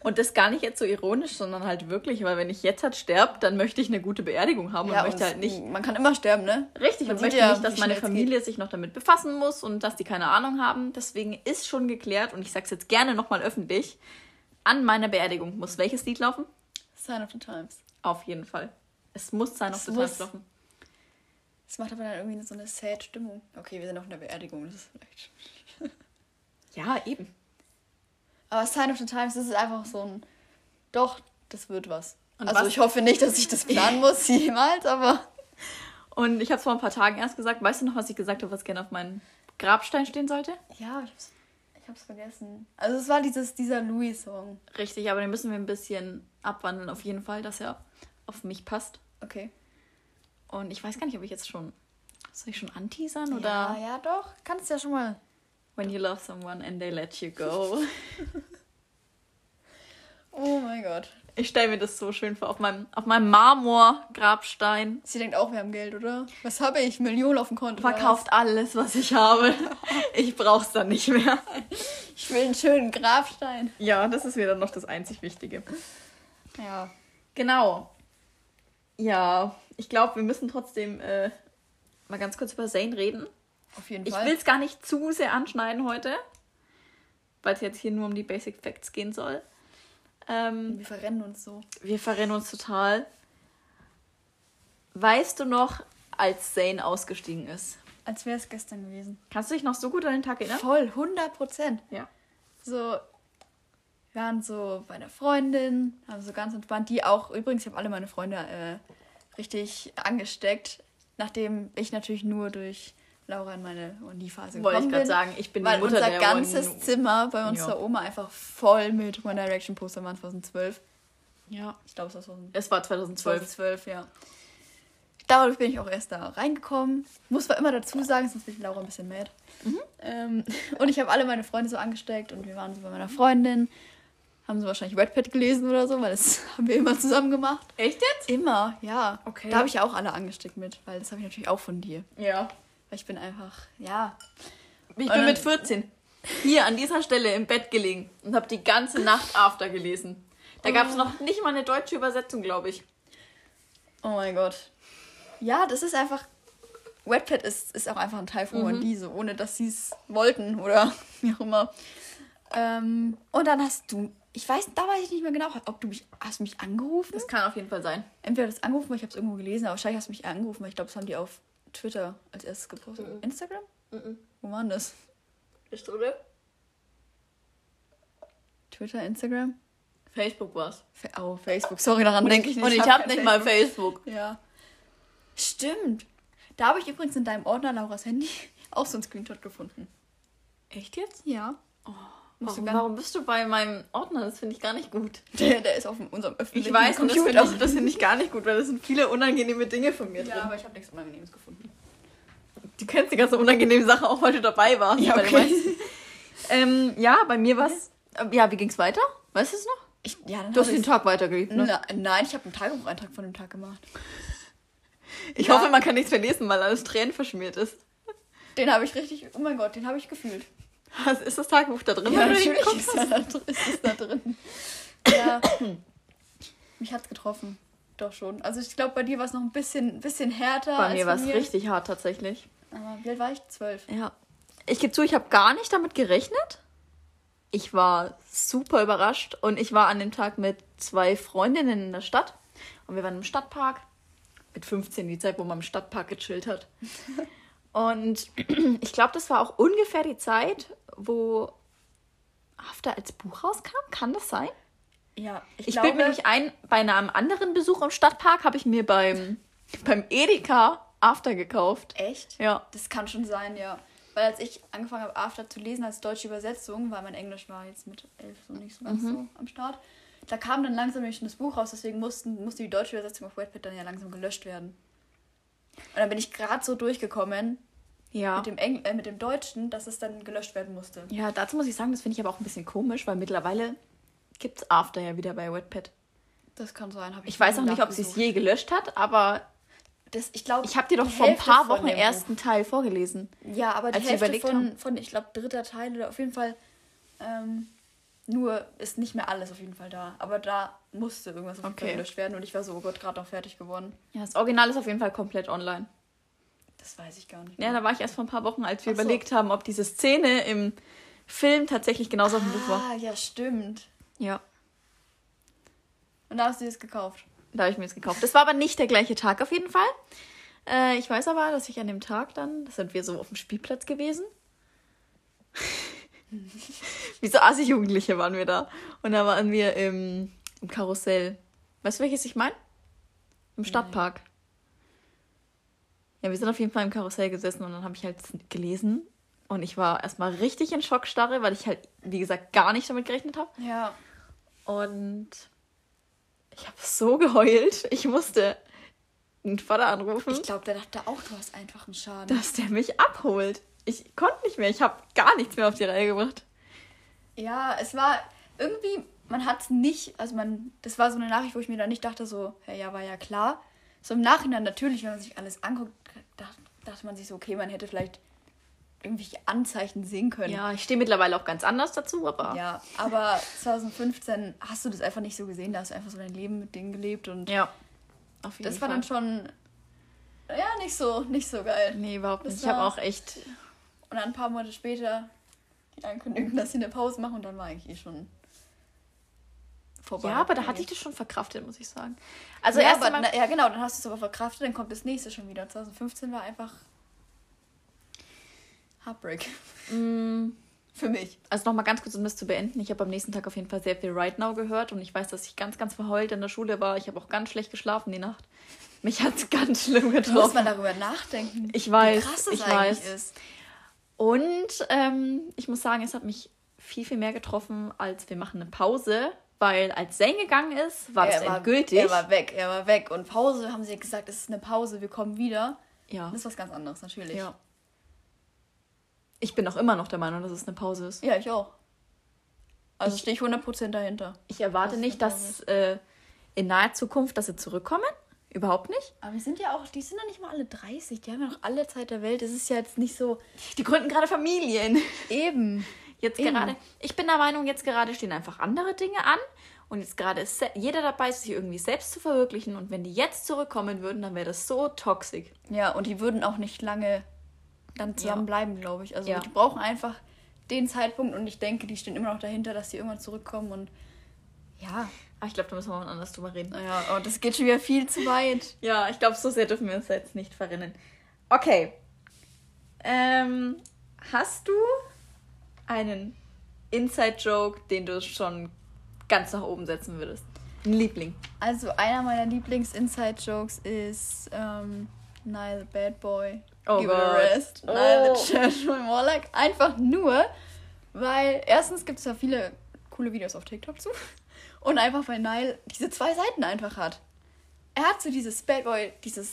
Und das gar nicht jetzt so ironisch, sondern halt wirklich, weil wenn ich jetzt halt sterbe, dann möchte ich eine gute Beerdigung haben und möchte und halt nicht Man kann immer sterben, ne? Richtig, Man und möchte ja, nicht, dass meine es Familie sich noch damit befassen muss und dass die keine Ahnung haben. Deswegen ist schon geklärt, und ich sage es jetzt gerne nochmal öffentlich, an meiner Beerdigung muss welches Lied laufen? Sign of the Times. Auf jeden Fall. Es muss auf Es the muss. Times laufen. Das macht aber dann irgendwie so eine sad Stimmung. Okay, wir sind auf einer Beerdigung, das ist vielleicht. Ja, eben. Aber Sign of the Times, das ist einfach so ein. Doch, das wird was. Und also was- ich hoffe nicht, dass ich das planen muss, jemals, aber. Und ich habe es vor ein paar Tagen erst gesagt. Weißt du noch, was ich gesagt habe, was gerne auf meinem Grabstein stehen sollte? Ja, ich hab's, ich hab's vergessen. Also es war dieses, dieser Louis-Song. Richtig, aber den müssen wir ein bisschen abwandeln, auf jeden Fall, dass er auf mich passt. Okay. Und ich weiß gar nicht, ob ich jetzt schon. Soll ich schon anteasern oder Ja, ja, doch. Kannst ja schon mal. When you love someone and they let you go? Oh mein Gott. Ich stelle mir das so schön vor, auf meinem, auf meinem Marmor-Grabstein. Sie denkt auch, wir haben Geld, oder? Was habe ich? Millionen auf dem Konto. Verkauft alles, was ich habe. Ich brauch's dann nicht mehr. was? Ich will einen schönen Grabstein. Ja, das ist mir dann noch das einzig Wichtige. Ja. Genau. Ja, ich glaube, wir müssen trotzdem äh, mal ganz kurz über Zane reden. Auf jeden Ich Fall. will es gar nicht zu sehr anschneiden heute, weil es jetzt hier nur um die Basic Facts gehen soll. Ähm, Wir verrennen uns so. wir verrennen uns total. Weißt du noch, als Zane ausgestiegen ist? Als wäre es gestern gewesen. Kannst du dich noch so gut an den Tag erinnern? Voll, 100 Prozent. Ja. So, wir waren so bei einer Freundin, haben so ganz entspannt, die auch, übrigens, ich habe alle meine Freunde äh, richtig angesteckt, nachdem ich natürlich nur durch Laura in meine Uni-Phase Wollte ich gekommen gerade bin. sagen, ich bin die weil Mutter unser der ganzes One- Zimmer bei unserer Ja. Oma einfach voll mit One Direction Poster war 2012. Ja. Ich glaube, es war 2012. Es war 2012. 2012, ja. Dadurch bin ich auch erst da reingekommen. Muss zwar immer dazu sagen, sonst wird Laura ein bisschen mad. Mhm. Ähm, und ich habe alle meine Freunde so angesteckt und wir waren so bei meiner Freundin. Haben sie wahrscheinlich Red Pad gelesen oder so, weil das haben wir immer zusammen gemacht. Echt jetzt? Immer, ja. Okay. Da habe ich ja auch alle angesteckt mit, weil das habe ich natürlich auch von dir. Ja. Weil ich bin einfach, ja. Ich bin mit 14 hier an dieser Stelle im Bett gelegen und habe die ganze Nacht After gelesen. Da gab es noch nicht mal eine deutsche Übersetzung, glaube ich. Oh mein Gott. Ja, das ist einfach. Wetpad ist, ist auch einfach ein Teil von One Piece, so, ohne dass sie es wollten oder wie auch immer. Ähm, und dann hast du, ich weiß, da weiß ich nicht mehr genau, ob du mich, hast du mich angerufen? Das kann auf jeden Fall sein. Entweder das angerufen, weil ich habe es irgendwo gelesen, aber wahrscheinlich hast du mich angerufen, weil ich glaube, das haben die auf Twitter als erstes gepostet. Instagram? Wo war denn das? Bist du, oder? Twitter, Instagram? Facebook war's. Fa- Oh, Facebook. Sorry, daran denke ich nicht. Und ich hab habe kein nicht mal Facebook. Ja. Stimmt. Da habe ich übrigens in deinem Ordner Lauras Handy auch so einen Screenshot gefunden. Echt jetzt? Ja. Du Warum, warum bist du bei meinem Ordner? Das finde ich gar nicht gut. Der, der ist auf unserem öffentlichen Ich weiß, und das Computer. finde ich, das finde ich gar nicht gut, weil das sind viele unangenehme Dinge von mir ja, drin. aber ich habe nichts Unangenehmes gefunden. Du kennst die ganze unangenehme Sache auch, weil du dabei warst. Ja, bei okay. meisten. ähm, ja, bei mir war's. äh, Ja, wie ging's weiter? Weißt du es noch? Ich, ja, dann Du hast den Tag weitergelebt, ne? Na, nein, ich habe einen Tagebucheintrag von dem Tag gemacht. Ich Ja. hoffe, man kann nichts verlesen, weil alles Tränen verschmiert ist. Den habe ich richtig, oh mein Gott, den habe ich gefühlt. Ist das Tagebuch da drin? Ja, natürlich ist, da ist es da drin. Ja. Mich hat's getroffen. Doch schon. Also ich glaube, bei dir war es noch ein bisschen, bisschen härter. Bei mir war es richtig hart tatsächlich. Aber wie alt war ich? Zwölf. Ja. Ich gebe zu, ich habe gar nicht damit gerechnet. Ich war super überrascht und ich war an dem Tag mit zwei Freundinnen in der Stadt und wir waren im Stadtpark. Mit 15, die Zeit, wo man im Stadtpark gechillt hat. Und ich glaube, das war auch ungefähr die Zeit, wo After als Buch rauskam. Kann das sein? Ja, ich, Ich glaube, bilde mir nämlich ein, bei einem anderen Besuch im Stadtpark habe ich mir beim, beim Edeka After gekauft. Echt? Ja. Das kann schon sein, ja. Weil als ich angefangen habe, After zu lesen als deutsche Übersetzung, weil mein Englisch war jetzt mit elf so nicht so ganz so am Start, da kam dann langsam nämlich schon das Buch raus, deswegen mussten, musste die deutsche Übersetzung auf Wattpad dann ja langsam gelöscht werden. Und dann bin ich gerade so durchgekommen Ja. mit, dem Engl äh, mit dem Deutschen, dass es dann gelöscht werden musste. Ja, dazu muss ich sagen, das finde ich aber auch ein bisschen komisch, weil mittlerweile gibt es After ja wieder bei Wattpad. Das kann sein, habe ich Ich weiß auch nicht, ob sie es je gelöscht hat, aber Das, ich glaube, ich habe dir doch vor ein paar Wochen dem ersten Teil vorgelesen. Ja, aber die Hälfte von, haben. von, ich glaube, dritter Teil oder auf jeden Fall, ähm, nur ist nicht mehr alles auf jeden Fall da. Aber da musste irgendwas auf jeden Fall Okay. gelöscht werden und ich war so, oh Gott, gerade noch fertig geworden. Ja, das Original ist auf jeden Fall komplett online. Das weiß ich gar nicht. Ja, da war ich erst vor ein paar Wochen, als wir Ach so. überlegt haben, ob diese Szene im Film tatsächlich genauso auf dem Buch war. Ah, ja, stimmt. Ja, Und da hast du das gekauft. da habe ich mir das gekauft. Das war aber nicht der gleiche Tag auf jeden Fall. Äh, ich weiß aber, dass ich an dem Tag dann, das sind wir so auf dem Spielplatz gewesen. Wie so assig Jugendliche waren wir da. Und da waren wir im, im Karussell. Weißt du, welches ich meine? Im Stadtpark. Ja, wir sind auf jeden Fall im Karussell gesessen und dann habe ich halt gelesen. Und ich war erstmal richtig in Schockstarre, weil ich halt, wie gesagt, gar nicht damit gerechnet habe. Ja. Und ich habe so geheult. Ich musste einen Vater anrufen, Ich glaube, der dachte auch, du hast einfach einen Schaden. dass der mich abholt. Ich konnte nicht mehr. Ich habe gar nichts mehr auf die Reihe gebracht. Ja, es war irgendwie, man hat es nicht, also man, das war so eine Nachricht, wo ich mir dann nicht dachte, so, ja, ja, war ja klar. So im Nachhinein natürlich, wenn man sich alles anguckt, dacht, dachte man sich so, okay, man hätte vielleicht irgendwelche Anzeichen sehen können. Ja, ich stehe mittlerweile auch ganz anders dazu, aber Ja, aber 2015 hast du das einfach nicht so gesehen, da hast du einfach so dein Leben mit denen gelebt und ja. Auf jeden das war Fall. dann schon, ja, nicht so, nicht so geil. Nee, überhaupt Das nicht. Ich habe war- auch echt. Und dann ein paar Monate später die Ankündigung, dass sie eine Pause machen und dann war eigentlich eh schon vorbei. Ja, aber da hatte ich das schon verkraftet, muss ich sagen. Also ja, erst aber, na, ja, genau, dann hast du es aber verkraftet, dann kommt das nächste schon wieder. 2015 war einfach Heartbreak. Mm, Für mich. Also nochmal ganz kurz, um das zu beenden. Ich habe am nächsten Tag auf jeden Fall sehr viel Right Now gehört und ich weiß, dass ich ganz, ganz verheult in der Schule war. Ich habe auch ganz schlecht geschlafen die Nacht. Mich hat es ganz schlimm Da muss getroffen. man darüber nachdenken. Ich weiß, wie krass das ich eigentlich weiß. ist. Und ähm, ich muss sagen, es hat mich viel, viel mehr getroffen, als wir machen eine Pause. Weil als Zane gegangen ist, war das er war, endgültig. Er war weg, er war weg. Und Pause haben sie gesagt, es ist eine Pause, wir kommen wieder. ja. Das ist was ganz anderes, natürlich. ja. Ich bin auch immer noch der Meinung, dass es eine Pause ist. Ja, ich auch. Also Ich- stehe ich 100% dahinter. Ich erwarte Das nicht, dass äh, in naher Zukunft, dass sie zurückkommen. Überhaupt nicht. Aber wir sind ja auch, die sind ja nicht mal alle 30, die haben ja noch alle Zeit der Welt. Es ist ja jetzt nicht so Die gründen gerade Familien. eben. Jetzt Eben. gerade, ich bin der Meinung, jetzt gerade stehen einfach andere Dinge an. Und jetzt gerade ist jeder dabei, sich irgendwie selbst zu verwirklichen. Und wenn die jetzt zurückkommen würden, dann wäre das so toxisch. Ja, und die würden auch nicht lange dann Ja. zusammen bleiben, glaube ich. Also Ja. die brauchen einfach den Zeitpunkt und ich denke, die stehen immer noch dahinter, dass die irgendwann zurückkommen und ja, Aber ich glaube, da müssen wir mal anders drüber reden. naja, und das geht schon wieder viel zu weit. Ja, ich glaube, so sehr dürfen wir uns jetzt nicht verrennen. Okay. Ähm, hast du einen Inside-Joke, den du schon ganz nach oben setzen würdest? Ein Liebling. Also einer meiner Lieblings-Inside-Jokes ist ähm, Nile Bad Boy. Oh Give it a rest. Oh. Nile the Church by Morlock. Einfach nur, weil erstens gibt es ja viele coole Videos auf TikTok zu. Und einfach, weil Nile diese zwei Seiten einfach hat. Er hat so dieses Bad Boy, dieses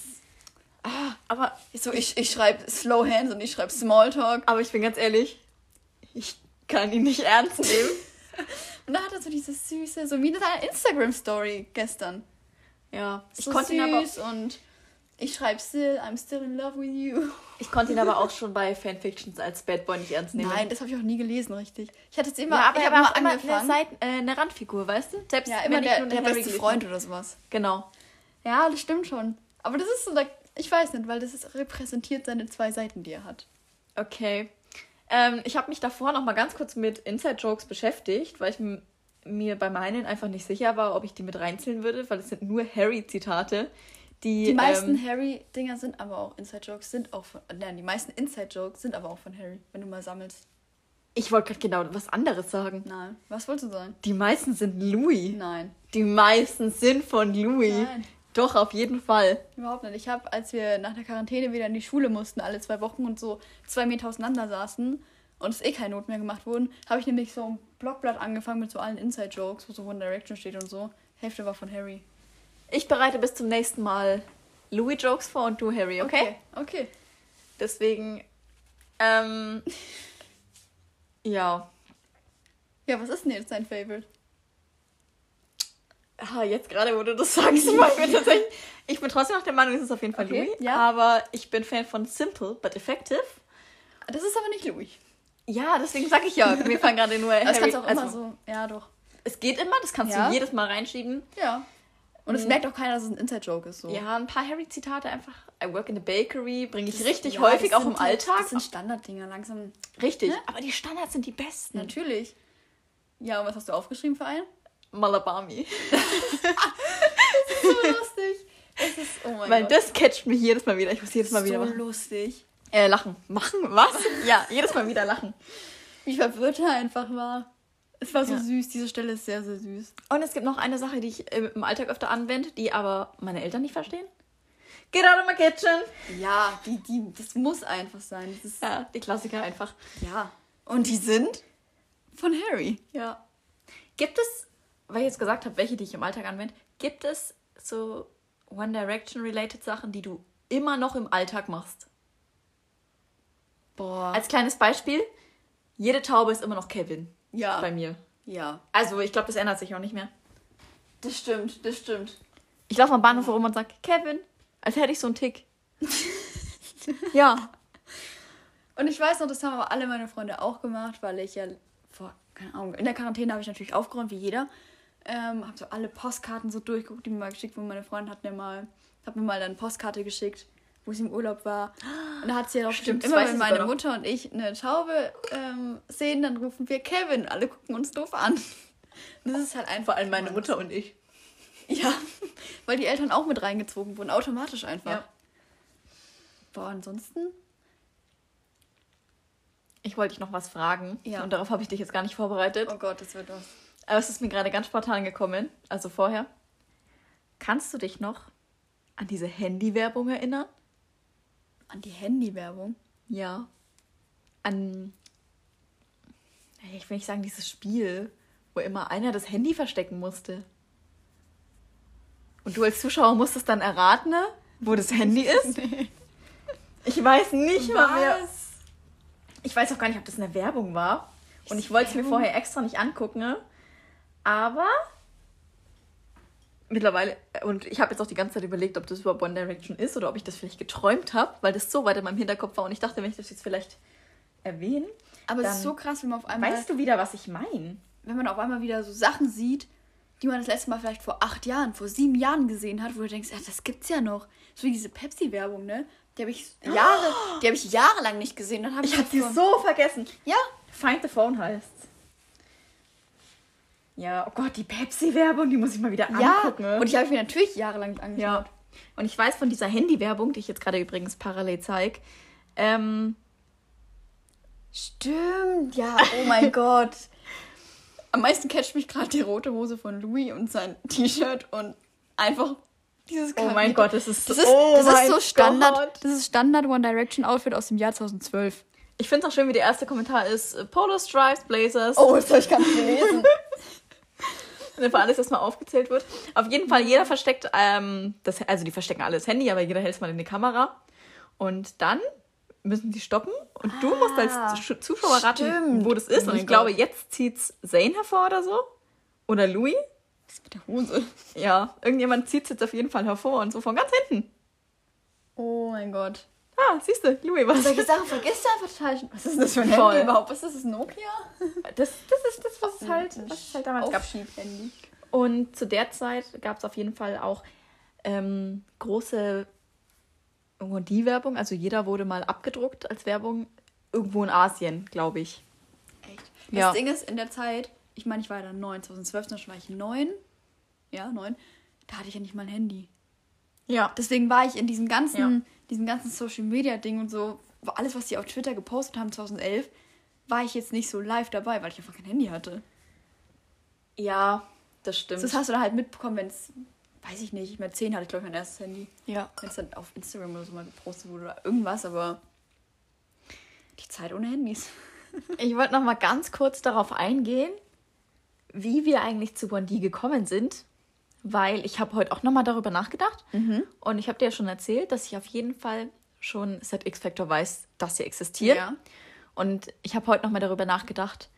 Ah, aber, So, ich, ich schreibe Slow Hands und ich schreibe Smalltalk. aber ich bin ganz ehrlich, ich kann ihn nicht ernst nehmen. Und da hat er so dieses süße, so wie in seiner Instagram-Story gestern. ja, ich so konnte, süß ihn aber, und ich schreibe still, I'm still in love with you. ich konnte ihn aber auch schon bei Fanfictions als Bad Boy nicht ernst nehmen. Nein, das habe ich auch nie gelesen, richtig. Ich hatte es immer, ja, aber ich habe immer immer eine, angefangen. Seiten, äh, eine Randfigur, weißt du? Selbst ja, immer ich der, nur der beste Freund oder sowas. Genau. Ja, das stimmt schon. Aber das ist so, ich weiß nicht, weil das ist, repräsentiert seine zwei Seiten, die er hat. Okay. Ähm, ich habe mich davor noch mal ganz kurz mit Inside-Jokes beschäftigt, weil ich mir bei meinen einfach nicht sicher war, ob ich die mit reinzählen würde, weil es sind nur Harry-Zitate, die... Die meisten ähm, Harry-Dinger sind aber auch Inside-Jokes, sind auch von, nein, die meisten Inside-Jokes sind aber auch von Harry, wenn du mal sammelst. ich wollte gerade genau was anderes sagen. Nein, was wolltest du sagen? Die meisten sind Louis. Nein. Die meisten sind von Louis. Nein. Doch, auf jeden Fall. Überhaupt nicht. Ich habe, als wir nach der Quarantäne wieder in die Schule mussten, alle zwei Wochen und so zwei Meter auseinander saßen und es eh keine Not mehr gemacht wurden, habe ich nämlich so ein Blockblatt angefangen mit so allen Inside-Jokes, wo so One Direction steht und so. Hälfte war von Harry. Ich bereite bis zum nächsten Mal Louis-Jokes vor und du Harry, okay? Okay. okay. Deswegen, ähm, ja. Ja, was ist denn jetzt dein Favorite? Ah, jetzt gerade, wo du das sagst, ich mir tatsächlich. Ich bin trotzdem noch der Meinung, es ist auf jeden Fall Okay, Louis. ja. Aber ich bin Fan von Simple but Effective. Das ist aber nicht Louis. Ja, deswegen sage ich ja. Mir fallen gerade nur Das Harry. kannst du auch immer also, so. Ja, doch. Es geht immer, das kannst Ja. du jedes Mal reinschieben. Ja. Und es merkt auch keiner, dass es ein Inside-Joke ist. So. Ja, ein paar Harry-Zitate einfach. I work in the bakery bringe ich Das- richtig ja, häufig, das auch im halt- Alltag. Das sind Standarddinger, langsam. richtig. Ne? Aber die Standards sind die besten. Natürlich. Ja, und was hast du aufgeschrieben für einen? Malabami. so lustig. Es ist, oh mein Weil Gott. das catcht mich jedes Mal wieder. Ich muss jedes Mal wieder so machen. lustig. Äh, lachen. Machen? Was? ja, jedes Mal wieder lachen. Wie verwirrt er einfach war. Es war so Ja. süß. Diese Stelle ist sehr, sehr süß. Und es gibt noch eine Sache, die ich äh, im Alltag öfter anwende, die aber meine Eltern nicht verstehen. Get out of my kitchen. Ja, die, die, das muss einfach sein. Das ist, Ja, die Klassiker einfach. ja. Und die sind von Harry. Ja. Gibt es, weil ich jetzt gesagt habe, welche, die ich im Alltag anwende, gibt es so One Direction-related Sachen, die du immer noch im Alltag machst? Boah. Als kleines Beispiel, jede Taube ist immer noch Kevin ja. bei mir. Ja. Also ich glaube, das ändert sich auch nicht mehr. Das stimmt, das stimmt. Ich laufe am Bahnhof rum und sage, Kevin, als hätte ich so einen Tick. ja. Und ich weiß noch, das haben aber alle meine Freunde auch gemacht, weil ich ja vor, keine Ahnung, in der Quarantäne habe ich natürlich aufgeräumt, wie jeder. Ähm, habe so alle Postkarten so durchgeguckt, die mir mal geschickt wurden. Meine Freundin hat mir mal, hat mir mal dann eine Postkarte geschickt, wo sie im Urlaub war. Und da hat sie ja auch Stimmt, immer wenn meine noch. Mutter und ich eine Taube ähm, sehen, dann rufen wir Kevin. Alle gucken uns doof an. Und das ist halt einfach. Vor allem meine Mutter und ich. Ja, weil die Eltern auch mit reingezogen wurden, automatisch einfach. Ja. Boah, ansonsten? Ich wollte dich noch was fragen. Ja. Und darauf habe ich dich jetzt gar nicht vorbereitet. Oh Gott, das wird was. Aber es ist mir gerade ganz spontan gekommen. Also vorher. Kannst du dich noch an diese Handywerbung erinnern? An die Handywerbung. Ja. An. Ich will nicht sagen, dieses Spiel, wo immer einer das Handy verstecken musste. Und du als Zuschauer musstest dann erraten, ne, wo das Handy ist. Ich weiß nicht mal mehr. Ich weiß auch gar nicht, ob das eine Werbung war. Und ich wollte es mir vorher extra nicht angucken. Aber mittlerweile, und ich habe jetzt auch die ganze Zeit überlegt, ob das überhaupt One Direction ist oder ob ich das vielleicht geträumt habe, weil das so weit in meinem Hinterkopf war und ich dachte, wenn ich das jetzt vielleicht erwähne, Aber es ist so krass, wenn man auf einmal, weißt du wieder, was ich meine. wenn man auf einmal wieder so Sachen sieht, die man das letzte Mal vielleicht vor acht Jahren, vor sieben Jahren gesehen hat, wo du denkst, ja, das gibt's ja noch. So wie diese Pepsi-Werbung, ne? Die habe ich Jahre, die habe ich jahrelang nicht gesehen. Dann habe ich, Ich habe sie so vergessen. Ja, Find the Phone heißt Ja, oh Gott, die Pepsi-Werbung, die muss ich mal wieder ja. angucken. ne? Und die habe ich mir natürlich jahrelang angeschaut. Ja. Und ich weiß von dieser Handy-Werbung, die ich jetzt gerade übrigens parallel zeige, ähm, Stimmt, ja, oh mein Gott. Am meisten catcht mich gerade die rote Hose von Louis und sein T-Shirt und einfach dieses oh mein Gott, das ist, Das ist, oh das ist so Standard, Gott. das ist Standard One Direction Outfit aus dem Jahr 2012. Ich finde es auch schön, wie der erste Kommentar ist: äh, Polo Stripes, Blazers. Oh, das habe ich gar nicht gelesen. Einfach alles erstmal aufgezählt wird. Auf jeden Fall, jeder versteckt, ähm, das, also die verstecken alle das Handy, aber jeder hält es mal in die Kamera. Und dann müssen die stoppen und du musst als Sch- Zuschauer raten, stimmt. wo das ist. Oh und mein ich glaube, jetzt zieht's Zane hervor oder so. Oder Louis. Was ist mit der Hose? Ja, irgendjemand zieht es jetzt auf jeden Fall hervor und so von ganz hinten. Oh mein Gott. Ah, siehst du, Louis, was Solche Sachen vergisst du einfach total. Was ist das für ein Voll. Handy überhaupt? Was ist das, Nokia? Das, das ist das, was es halt, was es halt damals gab. Und zu der Zeit gab es auf jeden Fall auch ähm, große die Werbung. Also jeder wurde mal abgedruckt als Werbung irgendwo in Asien, glaube ich. Echt? Das Ja. Ding ist, in der Zeit, ich meine, ich war ja dann neun, 2012, dann war ich neun. Ja, neun. Da hatte ich ja nicht mal ein Handy. Ja. Deswegen war ich in diesem ganzen, Ja. diesem ganzen Social Media Ding und so, alles, was die auf Twitter gepostet haben 2011, war ich jetzt nicht so live dabei, weil ich einfach kein Handy hatte. Ja, das stimmt. Das hast du dann halt mitbekommen, wenn es, weiß ich nicht, mit 10 hatte ich, glaube ich, mein erstes Handy. ja. Wenn es dann auf Instagram oder so mal gepostet wurde oder irgendwas, aber die Zeit ohne Handys. Ich wollte noch mal ganz kurz darauf eingehen, wie wir eigentlich zu Bondi gekommen sind, weil ich habe heute auch noch mal darüber nachgedacht und ich habe dir ja schon erzählt, dass ich auf jeden Fall schon seit X Factor weiß, dass sie existiert. Ja. Und ich habe heute noch mal darüber nachgedacht,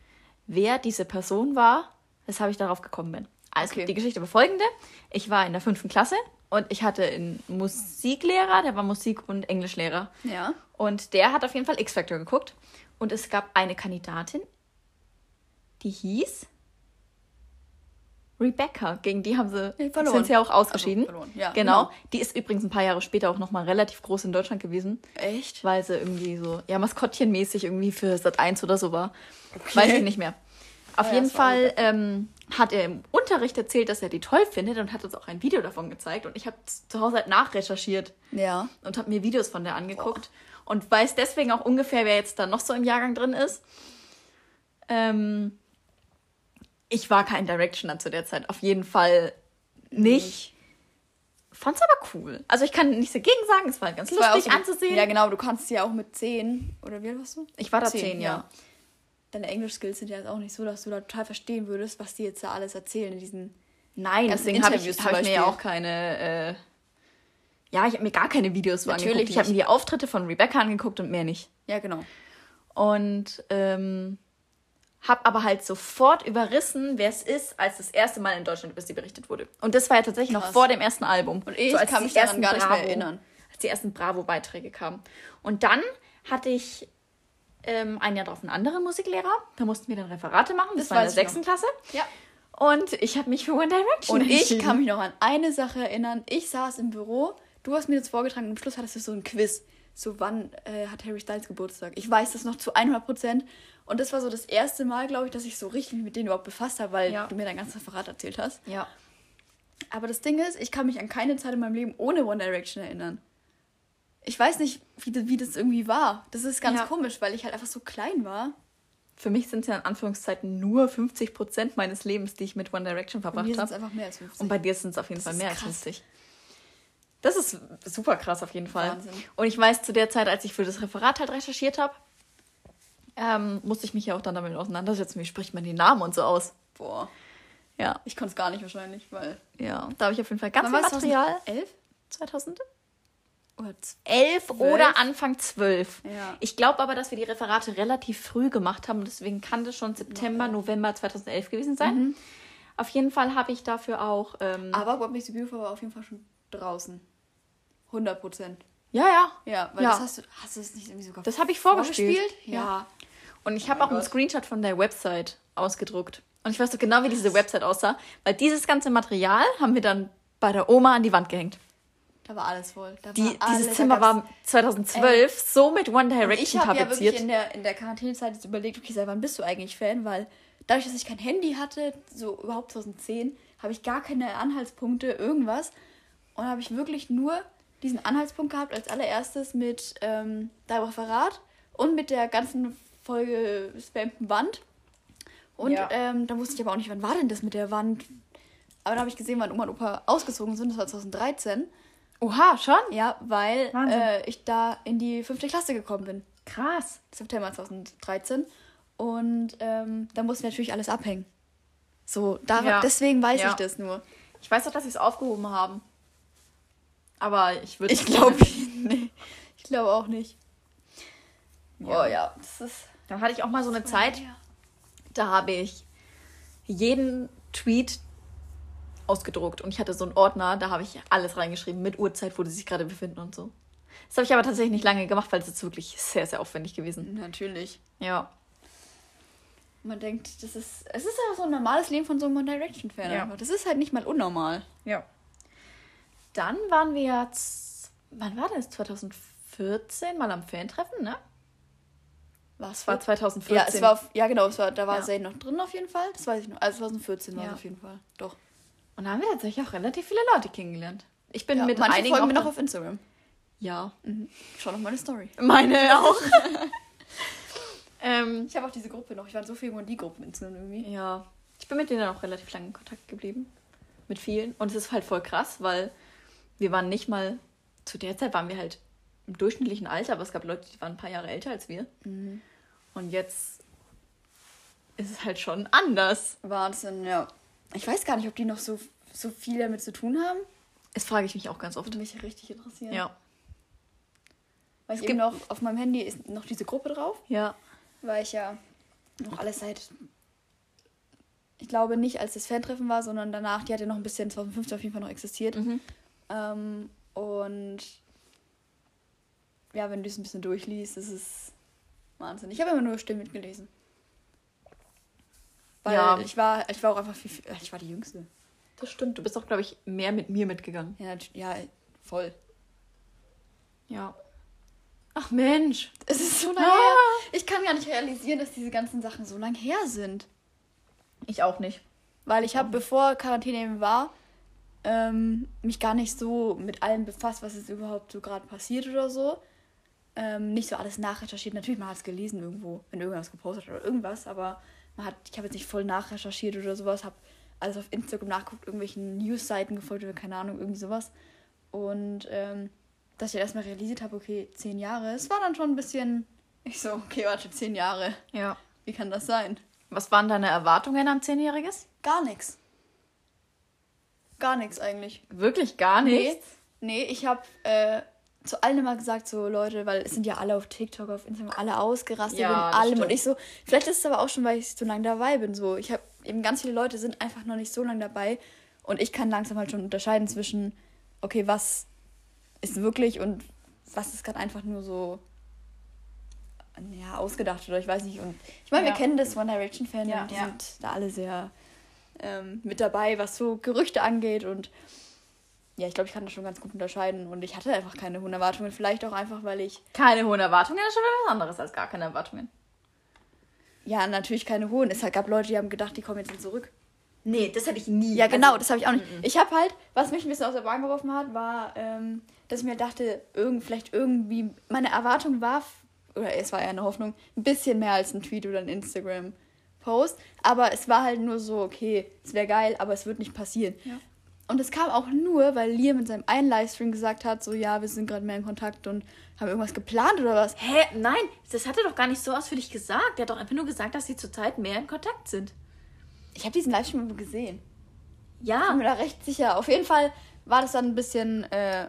wer diese Person war, weshalb ich darauf gekommen bin. Also Okay. die Geschichte war folgende: Ich war in der fünften Klasse und ich hatte einen Musiklehrer, der war Musik- und Englischlehrer. Ja. Und der hat auf jeden Fall X-Factor geguckt. Und es gab eine Kandidatin, die hieß Rebecca. Gegen die haben sie verloren. sind sie ja auch ausgeschieden. Also, verloren, ja, genau. genau. Die ist übrigens ein paar Jahre später auch nochmal relativ groß in Deutschland gewesen, Echt? weil sie irgendwie so, ja, Maskottchenmäßig irgendwie für Sat 1 oder so war. Weiß ich nicht mehr. Auf ja, jeden Fall ähm, hat er im Unterricht erzählt, dass er die toll findet und hat uns auch ein Video davon gezeigt. Und ich habe zu Hause halt nachrecherchiert Ja. und habe mir Videos von der angeguckt und weiß deswegen auch ungefähr, wer jetzt da noch so im Jahrgang drin ist. Ähm, ich war kein Directioner zu der Zeit. Auf jeden Fall nicht. Fand's aber cool. Also ich kann nichts dagegen sagen, es war ganz Das war lustig so- anzusehen. Ja, genau, du kannst ja auch mit 10, oder wie alt warst du? Ich war da 10, ja. Deine Englisch-Skills sind ja jetzt auch nicht so, dass du da total verstehen würdest, was die jetzt da alles erzählen in diesen. Nein, deswegen habe ich, hab ich mir ja auch keine. Äh, ja, ich habe mir gar keine Videos so Natürlich angeguckt. Ich habe mir die Auftritte von Rebecca angeguckt und mehr nicht. Ja, genau. Und ähm, habe aber halt sofort überrissen, wer es ist, als das erste Mal in Deutschland über sie berichtet wurde. Und das war ja tatsächlich noch Krass. vor dem ersten Album. Und ich als kann mich daran gar nicht mehr erinnern. Als die ersten Bravo-Beiträge kamen. Und dann hatte ich ähm, ein Jahr drauf einen anderen Musiklehrer. Da mussten wir dann Referate machen. Das, Das war in der noch. sechsten Klasse. Ja. Und ich habe mich für One Direction Und ich kann mich noch an eine Sache erinnern. Ich saß im Büro, du hast mir das vorgetragen und am Schluss hattest du so ein Quiz. So, wann äh, hat Harry Styles Geburtstag? Ich weiß das noch zu 100 Prozent. Und das war so das erste Mal, glaube ich, dass ich so richtig mich mit denen überhaupt befasst habe, weil Ja. du mir dein ganzes Referat erzählt hast. Ja. Aber das Ding ist, ich kann mich an keine Zeit in meinem Leben ohne One Direction erinnern. Ich weiß nicht, wie, das- wie das irgendwie war. Das ist ganz Ja. komisch, weil ich halt einfach so klein war. Für mich sind es ja in Anführungszeiten nur 50 Prozent meines Lebens, die ich mit One Direction verbracht habe. einfach mehr als 50. Und bei dir sind es auf jeden Das Fall mehr als krass. 50. Das ist super krass auf jeden Fall. Wahnsinn. Und ich weiß, zu der Zeit, als ich für das Referat halt recherchiert habe, ähm, musste ich mich ja auch dann damit auseinandersetzen, wie spricht man die Namen und so aus. Boah, Ja, ich konnte es gar nicht wahrscheinlich, weil... ja. Da habe ich auf jeden Fall ganz viel Material. 2011? 2011 Oder z- oder Anfang 12. Ja. Ich glaube aber, dass wir die Referate relativ früh gemacht haben. Deswegen kann das schon September, November 2011 gewesen sein. Mhm. Auf jeden Fall habe ich dafür auch. Ähm, Aber What Makes You Beautiful war auf jeden Fall schon draußen. 100 Prozent. ja, ja. Ja, weil Ja. das hast du, hast du es nicht irgendwie sogar Das habe ich vorgespielt. Ja. Und ich Oh habe mein auch einen Gott. Screenshot von der Website ausgedruckt. Und ich weiß doch genau, wie diese Website aussah. Weil dieses ganze Material haben wir dann bei der Oma an die Wand gehängt. Da war alles voll. Da Die, war alles, dieses Zimmer war 2012 so mit One Und ich Direction habe ja wirklich tapeziert. in der, in der Quarantänezeit jetzt überlegt, okay, seit wann bist du eigentlich Fan? Weil dadurch, dass ich kein Handy hatte, so überhaupt 2010, habe ich gar keine Anhaltspunkte, irgendwas. Und habe ich wirklich nur diesen Anhaltspunkt gehabt als allererstes mit ähm, deinem Referat und mit der ganzen Folge spammten Wand. Und Ja. ähm, da wusste ich aber auch nicht, wann war denn das mit der Wand? Aber da habe ich gesehen, wann Oma und Opa ausgezogen sind. Das war 2013. Oha, schon? Ja, weil äh, ich da in die fünfte Klasse gekommen bin. Krass. September 2013. Und ähm, da mussten wir natürlich alles abhängen. So, da, Ja. deswegen weiß Ja. ich das nur. Ich weiß doch, dass sie es aufgehoben haben. Aber ich würde Ich glaube nee, ich glaube auch nicht. Ja. Oh ja, das ist. Dann hatte ich auch mal so eine Zeit, da habe ich jeden Tweet ausgedruckt und ich hatte so einen Ordner, da habe ich alles reingeschrieben mit Uhrzeit, wo die sich gerade befinden und so. Das habe ich aber tatsächlich nicht lange gemacht, weil es ist wirklich sehr, sehr aufwendig gewesen. Natürlich. Ja. Man denkt, das ist. Es ist aber so ein normales Leben von so einem One Direction-Fan. Ja. einfach. Das ist halt nicht mal unnormal. Ja. Dann waren wir jetzt, wann war das? 2014 mal am Fan-Treffen, ne? Was Es war 2014. Ja, es war, auf- ja genau, es war, da war Ja. Zayn noch drin auf jeden Fall. Das weiß ich noch. Also 2014 war Ja. es auf jeden Fall. Doch. Und da haben wir tatsächlich auch relativ viele Leute kennengelernt. Ich bin Ja, mit manche einigen folgen mir noch auf Instagram. Ja. Mhm. Schau noch meine Story. Meine auch. ähm, Ich habe auch diese Gruppe noch. Ich war in so vielen die-Gruppen insgesamt irgendwie. ja. Ich bin mit denen auch relativ lange in Kontakt geblieben. Mit vielen. Und es ist halt voll krass, weil wir waren nicht mal, zu der Zeit waren wir halt im durchschnittlichen Alter, aber es gab Leute, die waren ein paar Jahre älter als wir. Und jetzt ist es halt schon anders. Wahnsinn, ja. Ich weiß gar nicht, ob die noch so, so viel damit zu tun haben. Das frage ich mich auch ganz oft. Würde mich richtig interessieren. Ja. Weil ich Es eben gibt- noch auf meinem Handy ist noch diese Gruppe drauf, Ja. weil ich ja noch alles seit. Ich glaube nicht, als das Fantreffen war, sondern danach, die hat ja noch ein bisschen 2015 auf jeden Fall noch existiert. Mhm. Ähm, und ja, wenn du es ein bisschen durchliest, das ist Wahnsinn. Ich habe immer nur still mitgelesen. Weil Ja. ich war, ich war auch einfach viel, viel, ich war die Jüngste. Das stimmt. Du bist auch, glaube ich, mehr mit mir mitgegangen. Ja, ja, voll. Ja. Ach Mensch. Es ist so lange Ah. her. Ich kann gar nicht realisieren, dass diese ganzen Sachen so lange her sind. Ich auch nicht. Weil ich habe, bevor Quarantäne eben war, ähm, mich gar nicht so mit allem befasst, was jetzt überhaupt so gerade passiert oder so. Ähm, nicht so alles nachrecherchiert. Natürlich, man hat es gelesen irgendwo, wenn irgendwas gepostet hat oder irgendwas, aber man hat, ich habe jetzt nicht voll nachrecherchiert oder sowas, habe alles auf Instagram nachgeguckt, irgendwelchen News-Seiten gefolgt oder keine Ahnung, irgendwie sowas. Und ähm, dass ich erstmal realisiert habe, okay, zehn Jahre, es war dann schon ein bisschen. Ich so, okay, warte, zehn Jahre. Ja. Wie kann das sein? Was waren deine Erwartungen an Zehnjähriges? Gar nichts. Gar nichts eigentlich. Wirklich gar nichts? Nee, nee ich habe äh, zu allen immer gesagt, so Leute, weil es sind ja alle auf TikTok, auf Instagram, alle ausgerastet Ja, und allem. stimmt. Und ich so, vielleicht ist es aber auch schon, weil ich so lange dabei bin. So, ich habe eben ganz viele Leute sind einfach noch nicht so lange dabei und ich kann langsam halt schon unterscheiden zwischen, okay, was ist wirklich und was ist gerade einfach nur so ja, ausgedacht oder ich weiß nicht. Und ich meine, Ja. wir kennen das One Direction Fan Ja, die sind da alle sehr ähm, mit dabei, was so Gerüchte angeht und ja, ich glaube, ich kann das schon ganz gut unterscheiden und ich hatte einfach keine hohen Erwartungen. Vielleicht auch einfach, weil ich, Keine hohen Erwartungen, das ist schon wieder was anderes als gar keine Erwartungen. ja, natürlich keine hohen. Es gab Leute, die haben gedacht, die kommen jetzt zurück. Nee, das hätte ich nie. Ja, genau, Also, das habe ich auch nicht. Ich habe halt, was mich ein bisschen aus der Bahn geworfen hat, war, ähm, dass ich mir dachte, irgend, vielleicht irgendwie, meine Erwartung war, oder es war eher eine Hoffnung, ein bisschen mehr als ein Tweet oder ein Instagram-Post. Aber es war halt nur so, okay, es wäre geil, aber es wird nicht passieren. Ja. Und es kam auch nur, weil Liam in seinem einen Livestream gesagt hat, so, ja, wir sind gerade mehr in Kontakt und haben irgendwas geplant oder was. Hä? Nein, das hat er doch gar nicht so ausführlich gesagt. Er hat doch einfach nur gesagt, dass sie zurzeit mehr in Kontakt sind. Ich habe diesen Livestream aber gesehen. Ich Ja, bin mir da recht sicher. Auf jeden Fall war das dann ein bisschen, äh,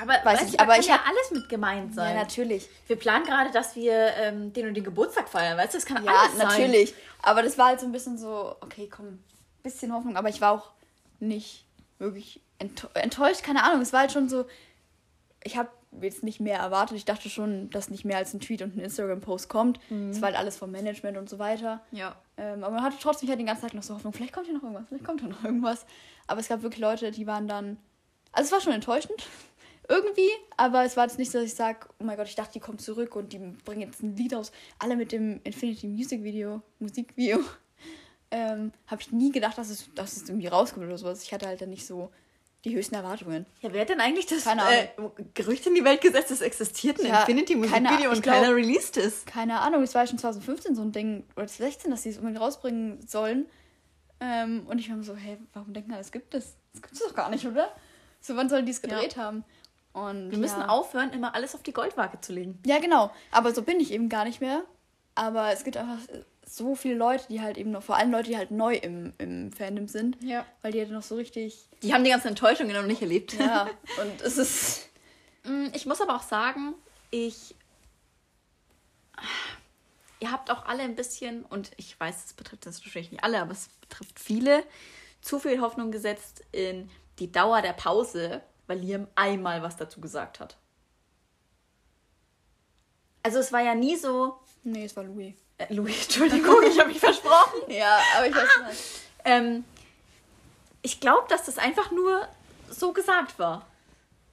aber, Weiß weißt da aber kann ich ja hab- alles mit gemeint ja, sein. natürlich. wir planen gerade, dass wir ähm, den und den Geburtstag feiern, weißt du? Das kann Ja, alles sein. natürlich. Aber das war halt so ein bisschen so, okay, komm, bisschen Hoffnung. Aber ich war auch nicht wirklich enttäuscht, keine Ahnung. Es war halt schon so, ich habe jetzt nicht mehr erwartet. Ich dachte schon, dass nicht mehr als ein Tweet und ein Instagram-Post kommt. Es war halt alles vom Management und so weiter. Ja. Ähm, aber man hatte trotzdem halt den ganzen Tag noch so Hoffnung, vielleicht kommt hier noch irgendwas, vielleicht kommt hier noch irgendwas. Aber es gab wirklich Leute, die waren dann. Also es war schon enttäuschend. Irgendwie, aber es war jetzt nicht so, dass ich sage, oh mein Gott, ich dachte, die kommen zurück und die bringen jetzt ein Lied raus. Alle mit dem Infinity Music Video, Musikvideo. Ähm, habe ich nie gedacht, dass es, dass es irgendwie rauskommt oder sowas. Ich hatte halt dann nicht so die höchsten Erwartungen. Ja, wer hat denn eigentlich das Keine äh, Gerücht in die Welt gesetzt, das existiert ein Ja, Infinity-Musikvideo und glaub- keiner released es? Keine Ahnung, es war ja schon 2015 so ein Ding, oder 2016, dass sie es unbedingt rausbringen sollen. Ähm, und ich war mir so, hey, warum denken alle, es gibt es? Das gibt es doch gar nicht, oder? So, wann sollen die es gedreht haben? Und Wir müssen ja. aufhören, immer alles auf die Goldwaage zu legen. Ja, genau. Aber so bin ich eben gar nicht mehr. Aber es gibt einfach so viele Leute, die halt eben noch, vor allem Leute, die halt neu im, im Fandom sind. Ja. Weil die halt noch so richtig. Die haben die ganzen Enttäuschungen noch nicht erlebt. Ja. und es ist. Mm, Ich muss aber auch sagen, ich. Ihr habt auch alle ein bisschen, und ich weiß, es betrifft das wahrscheinlich nicht alle, aber es betrifft viele, zu viel Hoffnung gesetzt in die Dauer der Pause, weil Liam einmal was dazu gesagt hat. Also es war ja nie so. Nee, es war Louis. Äh, Louis, Entschuldigung, ich habe mich versprochen. Ja, aber ich weiß nicht. Ähm, ich glaube, dass das einfach nur so gesagt war.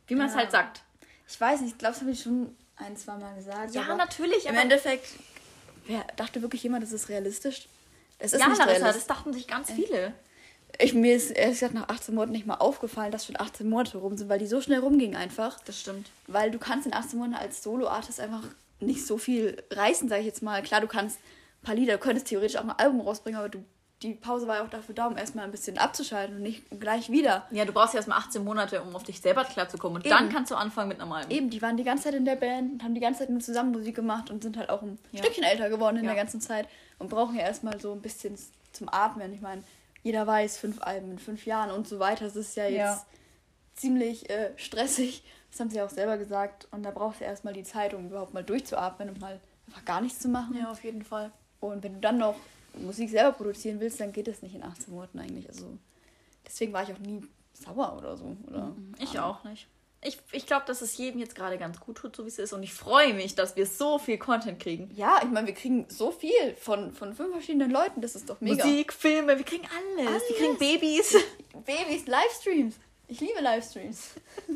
Wie man es Ja. halt sagt. Ich weiß nicht, ich glaube, das habe ich schon ein, zwei Mal gesagt. Ja, aber natürlich, Im Endeffekt wer, dachte wirklich jemand, das ist realistisch. Es ist ja, nicht realistisch. das dachten sich ganz viele. Ich, mir ist ehrlich gesagt nach 18 Monaten nicht mal aufgefallen, dass schon 18 Monate rum sind, weil die so schnell rumgingen einfach. Das stimmt. Weil du kannst in 18 Monaten als Solo-Artist einfach nicht so viel reißen, sage ich jetzt mal. Klar, du kannst ein paar Lieder, du könntest theoretisch auch ein Album rausbringen, aber du, die Pause war ja auch dafür da, um erstmal ein bisschen abzuschalten und nicht gleich wieder. Ja, du brauchst ja erstmal 18 Monate, um auf dich selber klarzukommen. Und Eben. dann kannst du anfangen mit normalem. Eben, die waren die ganze Zeit in der Band und haben die ganze Zeit nur zusammen Musik gemacht und sind halt auch ein Ja. Stückchen älter geworden in Ja. der ganzen Zeit und brauchen ja erstmal so ein bisschen zum Atmen. Ich meine, jeder weiß, fünf Alben in fünf Jahren und so weiter. Das ist ja jetzt Ja. ziemlich äh, stressig. Das haben sie auch selber gesagt. Und da brauchst du erstmal die Zeit, um überhaupt mal durchzuatmen und mal einfach gar nichts zu machen. Ja, auf jeden Fall. Und wenn du dann noch Musik selber produzieren willst, dann geht das nicht in 18 Monaten eigentlich. Also deswegen war ich auch nie sauer oder so. Oder Ich auch nicht. Ich, ich glaube, dass es jedem jetzt gerade ganz gut tut, so wie es ist. Und ich freue mich, dass wir so viel Content kriegen. Ja, ich meine, wir kriegen so viel von, von fünf verschiedenen Leuten. Das ist doch mega. Musik, Filme, wir kriegen alles. Wir Alles. kriegen Babys. Babys, Livestreams. Ich liebe Livestreams.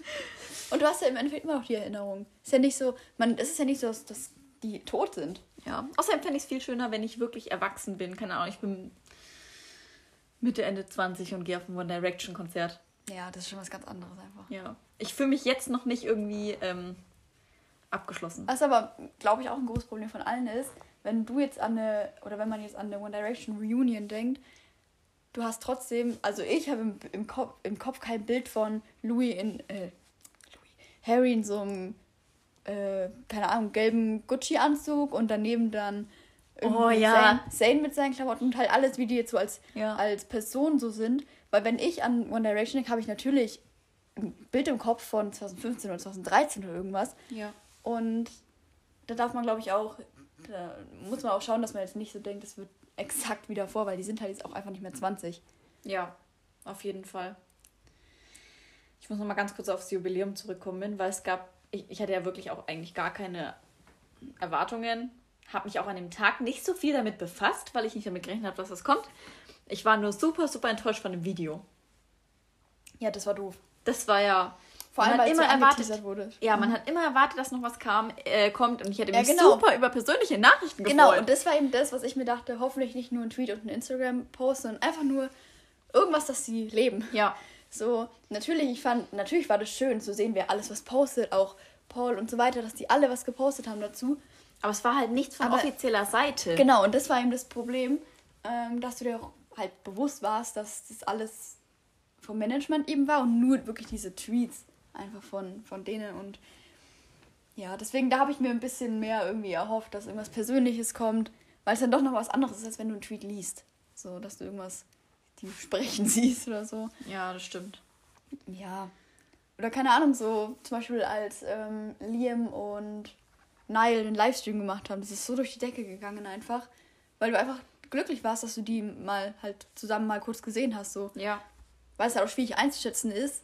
Und du hast ja im Endeffekt immer noch die Erinnerung. Ist ja nicht so, man, es ist ja nicht so, dass, dass die tot sind. Ja, außerdem fände ich es viel schöner, wenn ich wirklich erwachsen bin. Keine Ahnung, ich bin Mitte, Ende 20 und gehe auf ein One Direction Konzert. Ja, das ist schon was ganz anderes einfach. Ja. Ich fühle mich jetzt noch nicht irgendwie ähm, abgeschlossen. Was aber, glaube ich, auch ein großes Problem von allen ist, wenn du jetzt an eine, oder wenn man jetzt an eine One Direction Reunion denkt, du hast trotzdem, also ich habe im, im, Kopf, im Kopf kein Bild von Louis in, äh, Louis, Harry in so einem, äh, keine Ahnung, gelben Gucci-Anzug und daneben dann Oh, ja. Zayn, Zayn mit seinen Klamotten und halt alles, wie die jetzt so als, Ja. als Person so sind. Weil wenn ich an One Direction denke, habe ich natürlich ein Bild im Kopf von 2015 oder 2013 oder irgendwas. Ja. Und da darf man, glaube ich, auch, da muss man auch schauen, dass man jetzt nicht so denkt, es wird exakt wieder vor, weil die sind halt jetzt auch einfach nicht mehr 20. Ja, auf jeden Fall. Ich muss noch mal ganz kurz aufs Jubiläum zurückkommen, weil es gab, ich, ich hatte ja wirklich auch eigentlich gar keine Erwartungen, habe mich auch an dem Tag nicht so viel damit befasst, weil ich nicht damit gerechnet habe, dass das kommt. Ich war nur super, super enttäuscht von dem Video. Ja, das war doof. Das war ja. Vor allem, man weil immer so erwartet, wurde. Ja, man hat immer erwartet, dass noch was kam, äh, kommt und ich hätte Ja, mich genau. super über persönliche Nachrichten gefreut. Genau, und das war eben das, was ich mir dachte, hoffentlich nicht nur ein Tweet und ein Instagram-Post, sondern einfach nur irgendwas, dass sie leben. ja, So, natürlich, ich fand, natürlich war das schön zu sehen, wer alles was postet, auch Paul und so weiter, dass die alle was gepostet haben dazu. aber es war halt nichts von Aber- offizieller Seite. Genau, und das war eben das Problem, ähm, dass du dir auch halt bewusst warst, dass das alles vom Management eben war und nur wirklich diese Tweets einfach von, von denen und ja, deswegen da habe ich mir ein bisschen mehr irgendwie erhofft, dass irgendwas Persönliches kommt, weil es dann doch noch was anderes ist, als wenn du einen Tweet liest. So, dass du irgendwas, die sprechen siehst oder so. Ja, das stimmt. Ja. Oder keine Ahnung, so zum Beispiel als ähm, Liam und Niall den Livestream gemacht haben. Das ist so durch die Decke gegangen einfach. Weil du einfach glücklich warst, dass du die mal halt zusammen mal kurz gesehen hast. So. Ja. Weil es halt auch schwierig einzuschätzen ist.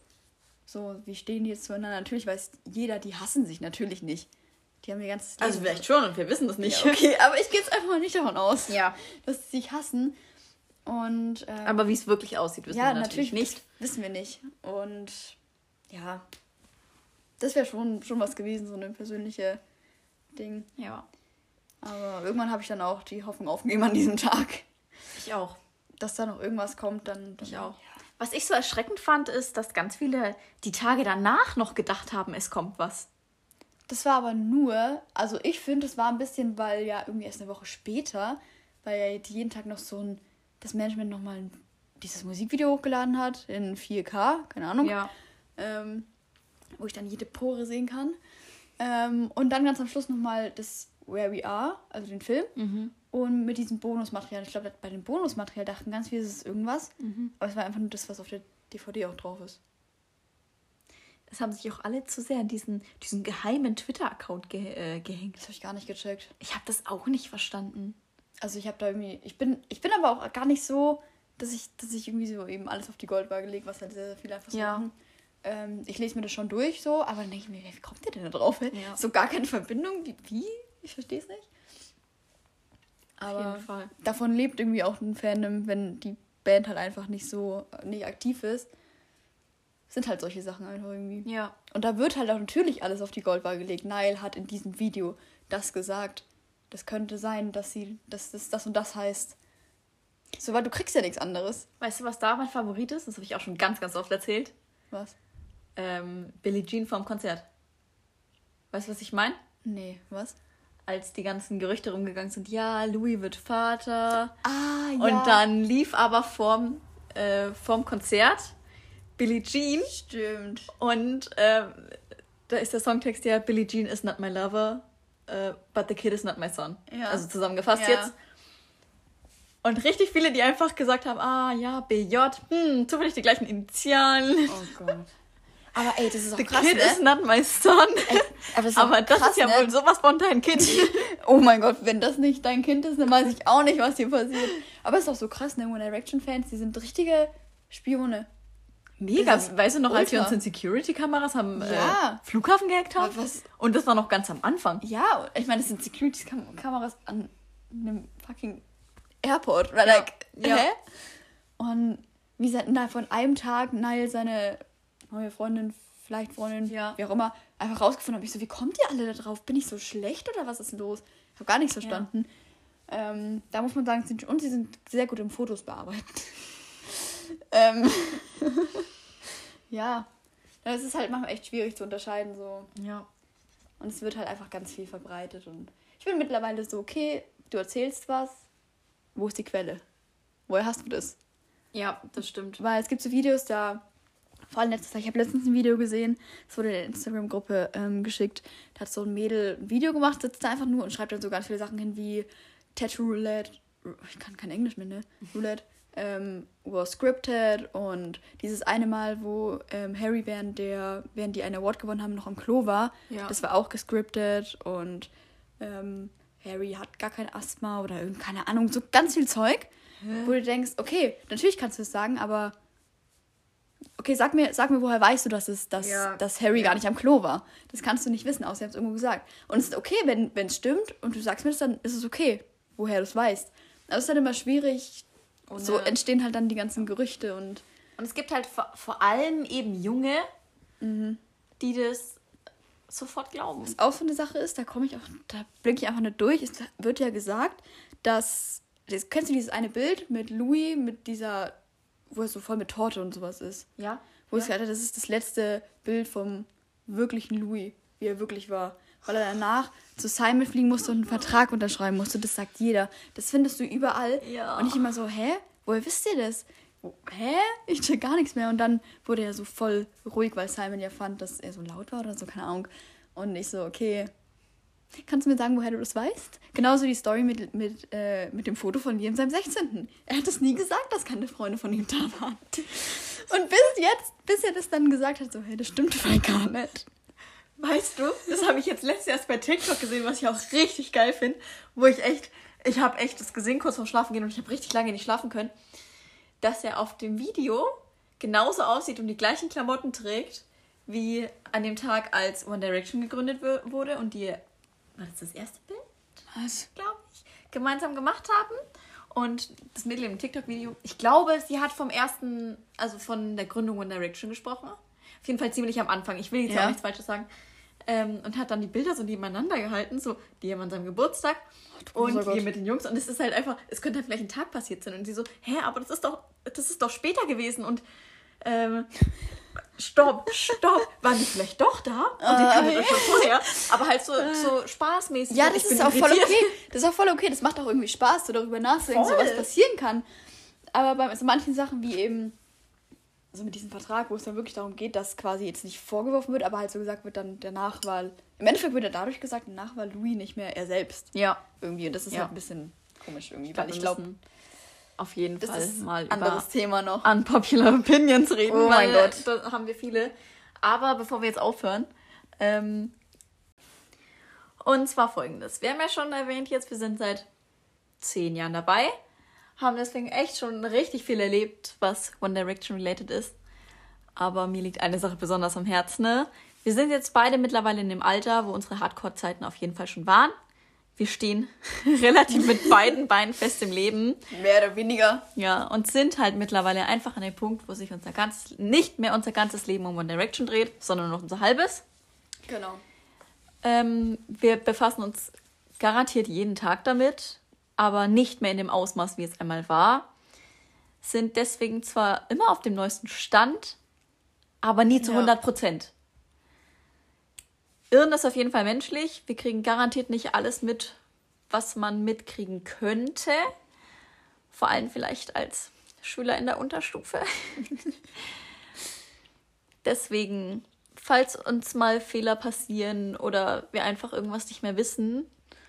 So, wie stehen die jetzt zueinander? Natürlich weiß jeder, die hassen sich natürlich nicht. Die haben ihr ganzes Leben. Also vielleicht schon und wir wissen das nicht. Ja, okay, aber ich gehe jetzt einfach mal nicht davon aus, Ja. dass sie sich hassen. Und ähm, Aber wie es wirklich aussieht, wissen ja, wir natürlich, natürlich nicht. Wissen wir nicht. Und ja, das wäre schon, schon was gewesen, so eine persönliche Ding. Ja, Aber irgendwann habe ich dann auch die Hoffnung aufgegeben an diesem Tag, ich auch. dass da noch irgendwas kommt. Dann, dann Ich auch. Was ich so erschreckend fand, ist, dass ganz viele die Tage danach noch gedacht haben, es kommt was. Das war aber nur, also ich finde, es war ein bisschen, weil ja irgendwie erst eine Woche später, weil ja jeden Tag noch so ein, das Management nochmal dieses Musikvideo hochgeladen hat in 4K, keine Ahnung. Ja. ähm, wo ich dann jede Pore sehen kann. Ähm, und dann ganz am Schluss nochmal das Where We Are, also den Film. Und mit diesem Bonusmaterial. Ich glaube, bei dem Bonusmaterial dachten ganz viele, es ist irgendwas. Aber es war einfach nur das, was auf der DVD auch drauf ist. Es haben sich auch alle zu sehr an diesen, diesen geheimen Twitter-Account ge äh, gehängt. Das habe ich gar nicht gecheckt. Ich habe das auch nicht verstanden. Also ich habe da irgendwie, ich bin, ich bin aber auch gar nicht so, dass ich, dass ich irgendwie so eben alles auf die Goldwaage lege, was halt sehr, sehr viele einfach so Ja. machen. Ähm, ich lese mir das schon durch so, aber dann denke ich mir, wie kommt der denn da drauf? Ja. So gar keine Verbindung. Wie? wie? Ich verstehe es nicht. Auf Aber jeden Fall. davon lebt irgendwie auch ein Fandom, wenn die Band halt einfach nicht so nicht aktiv ist. Sind halt solche Sachen einfach irgendwie. Ja. Und da wird halt auch natürlich alles auf die Goldwaage gelegt. Niall hat in diesem Video das gesagt. Das könnte sein, dass sie, dass das das und das heißt. So, weil du kriegst ja nichts anderes. Weißt du, was da mein Favorit ist? Das habe ich auch schon ganz, ganz oft erzählt. Was? Ähm, Billie Jean vorm Konzert. Weißt du, was ich meine? Nee, was? Als die ganzen Gerüchte rumgegangen sind, ja, Louis wird Vater. Ah, Und dann lief aber vorm, äh, vorm Konzert Billie Jean Stimmt. und ähm, da ist der Songtext ja Billie Jean is not my lover, äh, but the kid is not my son. Ja. Also zusammengefasst Ja. jetzt. Und richtig viele, die einfach gesagt haben, ah ja, BJ, hm, zufällig die gleichen Initialen. Oh Gott. Aber ey, das ist auch The krass, kid ne? is not my son. aber das ist Aber das krass, ist ja ne? wohl sowas von dein Kind. Oh mein Gott, wenn das nicht dein Kind ist, dann weiß ich auch nicht, was hier passiert. Aber es ist auch so krass, ne? One Direction-Fans, die sind richtige Spione. Mega. Das Weißt du noch, als wir ultra. uns in Security-Kameras am Ja. äh, Flughafen gehackt haben? Was- Und das war noch ganz am Anfang. Ja, ich meine, es sind Security-Kameras an einem fucking Airport. Oder Ja. like, Ja. hä? Und wie gesagt, innerhalb von einem Tag Niall seine neue Freundin, vielleicht Freundin, Ja. wie auch immer, einfach rausgefunden habe. Ich so, wie kommt ihr alle da drauf? Bin ich so schlecht oder was ist denn los? Ich habe gar nichts verstanden. Ähm, da muss man sagen, sind, und sie sind sehr gut im Fotos bearbeiten. ähm, ja, das ist halt manchmal echt schwierig zu unterscheiden. So. Ja. Und es wird halt einfach ganz viel verbreitet. Und ich bin mittlerweile so, okay, du erzählst was, wo ist die Quelle? Woher hast du das? Ja, das stimmt. Weil es gibt so Videos, da, vor allem letztes, ich habe letztens ein Video gesehen, das wurde in der Instagram-Gruppe ähm, geschickt, da hat so ein Mädel ein Video gemacht, sitzt da einfach nur und schreibt dann so ganz viele Sachen hin wie Tattoo Roulette, ich kann kein Englisch mehr, ne? Roulette, ähm, was scripted und dieses eine Mal, wo ähm, Harry während der, während die einen Award gewonnen haben, noch am Klo war, Ja. das war auch gescriptet und ähm, Harry hat gar kein Asthma oder irgend, keine Ahnung, so ganz viel Zeug, wo du denkst, okay, natürlich kannst du es sagen, aber okay, sag mir, sag mir, woher weißt du, dass, es, dass, Ja. dass Harry Ja. gar nicht am Klo war? Das kannst du nicht wissen, außer ihr habt es irgendwo gesagt. Und es ist okay, wenn es stimmt und du sagst mir das, dann ist es okay, woher du es weißt. Aber es ist halt immer schwierig. Und, so entstehen halt dann die ganzen Gerüchte und Und es gibt halt vor, vor allem eben Junge, die das sofort glauben. was auch so eine Sache ist, da komme ich auch, da blicke ich einfach nicht durch. Es wird ja gesagt, dass, das, kennst du dieses eine Bild mit Louis, mit dieser, wo er so voll mit Torte und sowas ist? Ja. Wo es gesagt hat, das ist das letzte Bild vom wirklichen Louis, wie er wirklich war. Weil er danach zu Simon fliegen musste und einen Vertrag unterschreiben musste. Das sagt jeder. Das findest du überall. Ja. Und ich immer so, hä? Woher wisst ihr das? Wo- Hä? Ich check gar nichts mehr. Und dann wurde er so voll ruhig, weil Simon ja fand, dass er so laut war oder so, keine Ahnung. Und ich so, okay. Kannst du mir sagen, woher du das weißt? Genauso die Story mit, mit, äh, mit dem Foto von Liam seinem 16. Er hat es nie gesagt, dass keine Freunde von ihm da waren. Und bis jetzt, bis er das dann gesagt hat, so, hey, das stimmt voll gar nicht. Weißt du, das habe ich jetzt letztes erst bei TikTok gesehen, was ich auch richtig geil finde, wo ich echt, ich habe echt das gesehen kurz vorm Schlafen gehen und ich habe richtig lange nicht schlafen können, dass er auf dem Video genauso aussieht und die gleichen Klamotten trägt, wie an dem Tag, als One Direction gegründet wu- wurde und die, war das das erste Bild? Was? glaube ich, gemeinsam gemacht haben. Und das Mädel im TikTok-Video, ich glaube, sie hat vom ersten, also von der Gründung One Direction gesprochen. Auf jeden Fall ziemlich am Anfang. Ich will jetzt Ja. auch nichts Falsches sagen. Ähm, und hat dann die Bilder so nebeneinander gehalten, so die an seinem Geburtstag großer und hier mit den Jungs. Und es ist halt einfach, es könnte halt vielleicht ein Tag passiert sein. Und sie so, hä, aber das ist doch, das ist doch später gewesen. Und ähm, stopp, stopp, waren die vielleicht doch da? Und die kannte das schon vorher. Aber halt so, so spaßmäßig. Ja, das ist auch voll okay. Das ist auch voll okay. Das macht auch irgendwie Spaß, so darüber nachzudenken, so was passieren kann. Aber bei so manchen Sachen wie eben so mit diesem Vertrag, wo es dann wirklich darum geht, dass quasi jetzt nicht vorgeworfen wird, aber halt so gesagt wird, dann danach war, im Endeffekt wird ja dadurch gesagt, danach war Louis nicht mehr er selbst. Ja. Irgendwie. Und das ist Ja. halt ein bisschen komisch irgendwie, Ich weil glaube, ich glaube, auf jeden das Fall mal ein anderes über Thema noch. unpopular Opinions reden. Oh mein Gott. Da haben wir viele. Aber bevor wir jetzt aufhören, ähm, und zwar folgendes. Wir haben ja schon erwähnt jetzt, wir sind seit zehn Jahren dabei, haben deswegen echt schon richtig viel erlebt, was One Direction related ist. Aber mir liegt eine Sache besonders am Herzen. Ne? Wir sind jetzt beide mittlerweile in dem Alter, wo unsere Hardcore-Zeiten auf jeden Fall schon waren. Wir stehen relativ mit beiden Beinen fest im Leben. Mehr oder weniger. Ja, und sind halt mittlerweile einfach an dem Punkt, wo sich unser ganzes, nicht mehr unser ganzes Leben um One Direction dreht, sondern noch unser halbes. Genau. Ähm, wir befassen uns garantiert jeden Tag damit, aber nicht mehr in dem Ausmaß, wie es einmal war. Sind deswegen zwar immer auf dem neuesten Stand, aber nie zu Ja. 100 Prozent. Irren ist auf jeden Fall menschlich. Wir kriegen garantiert nicht alles mit, was man mitkriegen könnte. Vor allem vielleicht als Schüler in der Unterstufe. Deswegen, falls uns mal Fehler passieren oder wir einfach irgendwas nicht mehr wissen,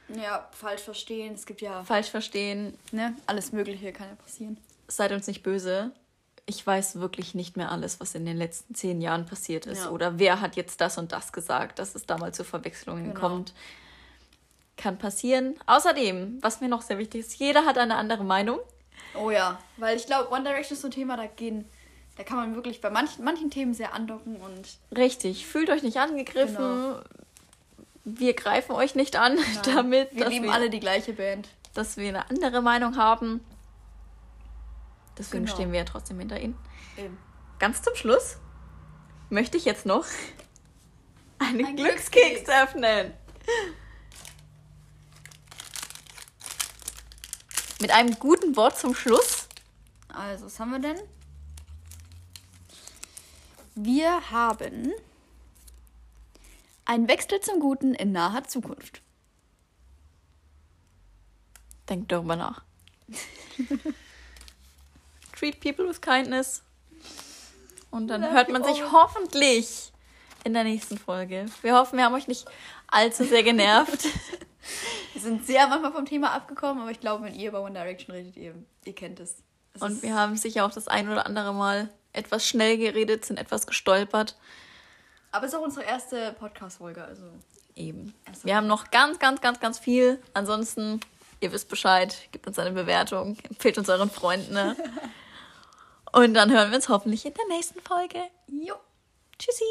Ja, falsch verstehen. Es gibt ja, falsch verstehen, ne, alles Mögliche kann ja passieren. seid uns nicht böse. Ich weiß wirklich nicht mehr alles, was in den letzten zehn Jahren passiert ist. Ja. Oder wer hat jetzt das und das gesagt, dass es damals zu Verwechslungen Genau. kommt. Kann passieren. Außerdem, was mir noch sehr wichtig ist, jeder hat eine andere Meinung. Oh ja, weil ich glaube, One Direction ist so ein Thema, da gehen, da kann man wirklich bei manchen, manchen Themen sehr andocken und Richtig, fühlt euch nicht angegriffen. Genau. Wir greifen euch nicht an damit, wir lieben wir, alle die gleiche Band. dass wir eine andere Meinung haben. Deswegen Genau. stehen wir ja trotzdem hinter ihnen. Eben. Ganz zum Schluss möchte ich jetzt noch einen Ein Glückskeks Glückskeks. öffnen. Mit einem guten Wort zum Schluss. Also, was haben wir denn? Wir haben ein Wechsel zum Guten in naher Zukunft. Denkt darüber nach. Treat people with kindness. Und dann Love hört man sich all. hoffentlich in der nächsten Folge. Wir hoffen, wir haben euch nicht allzu sehr genervt. Wir sind sehr manchmal vom Thema abgekommen, aber ich glaube, wenn ihr über One Direction redet, ihr, ihr kennt es. es Und wir haben sicher auch das ein oder andere Mal etwas schnell geredet, sind etwas gestolpert. aber es ist auch unsere erste Podcast-Folge, also. Eben. Also- Wir haben noch ganz, ganz, ganz, ganz viel. Ansonsten, ihr wisst Bescheid, gebt uns eine Bewertung, empfehlt uns euren Freunden. Ne? Und dann hören wir uns hoffentlich in der nächsten Folge. Jo. Tschüssi!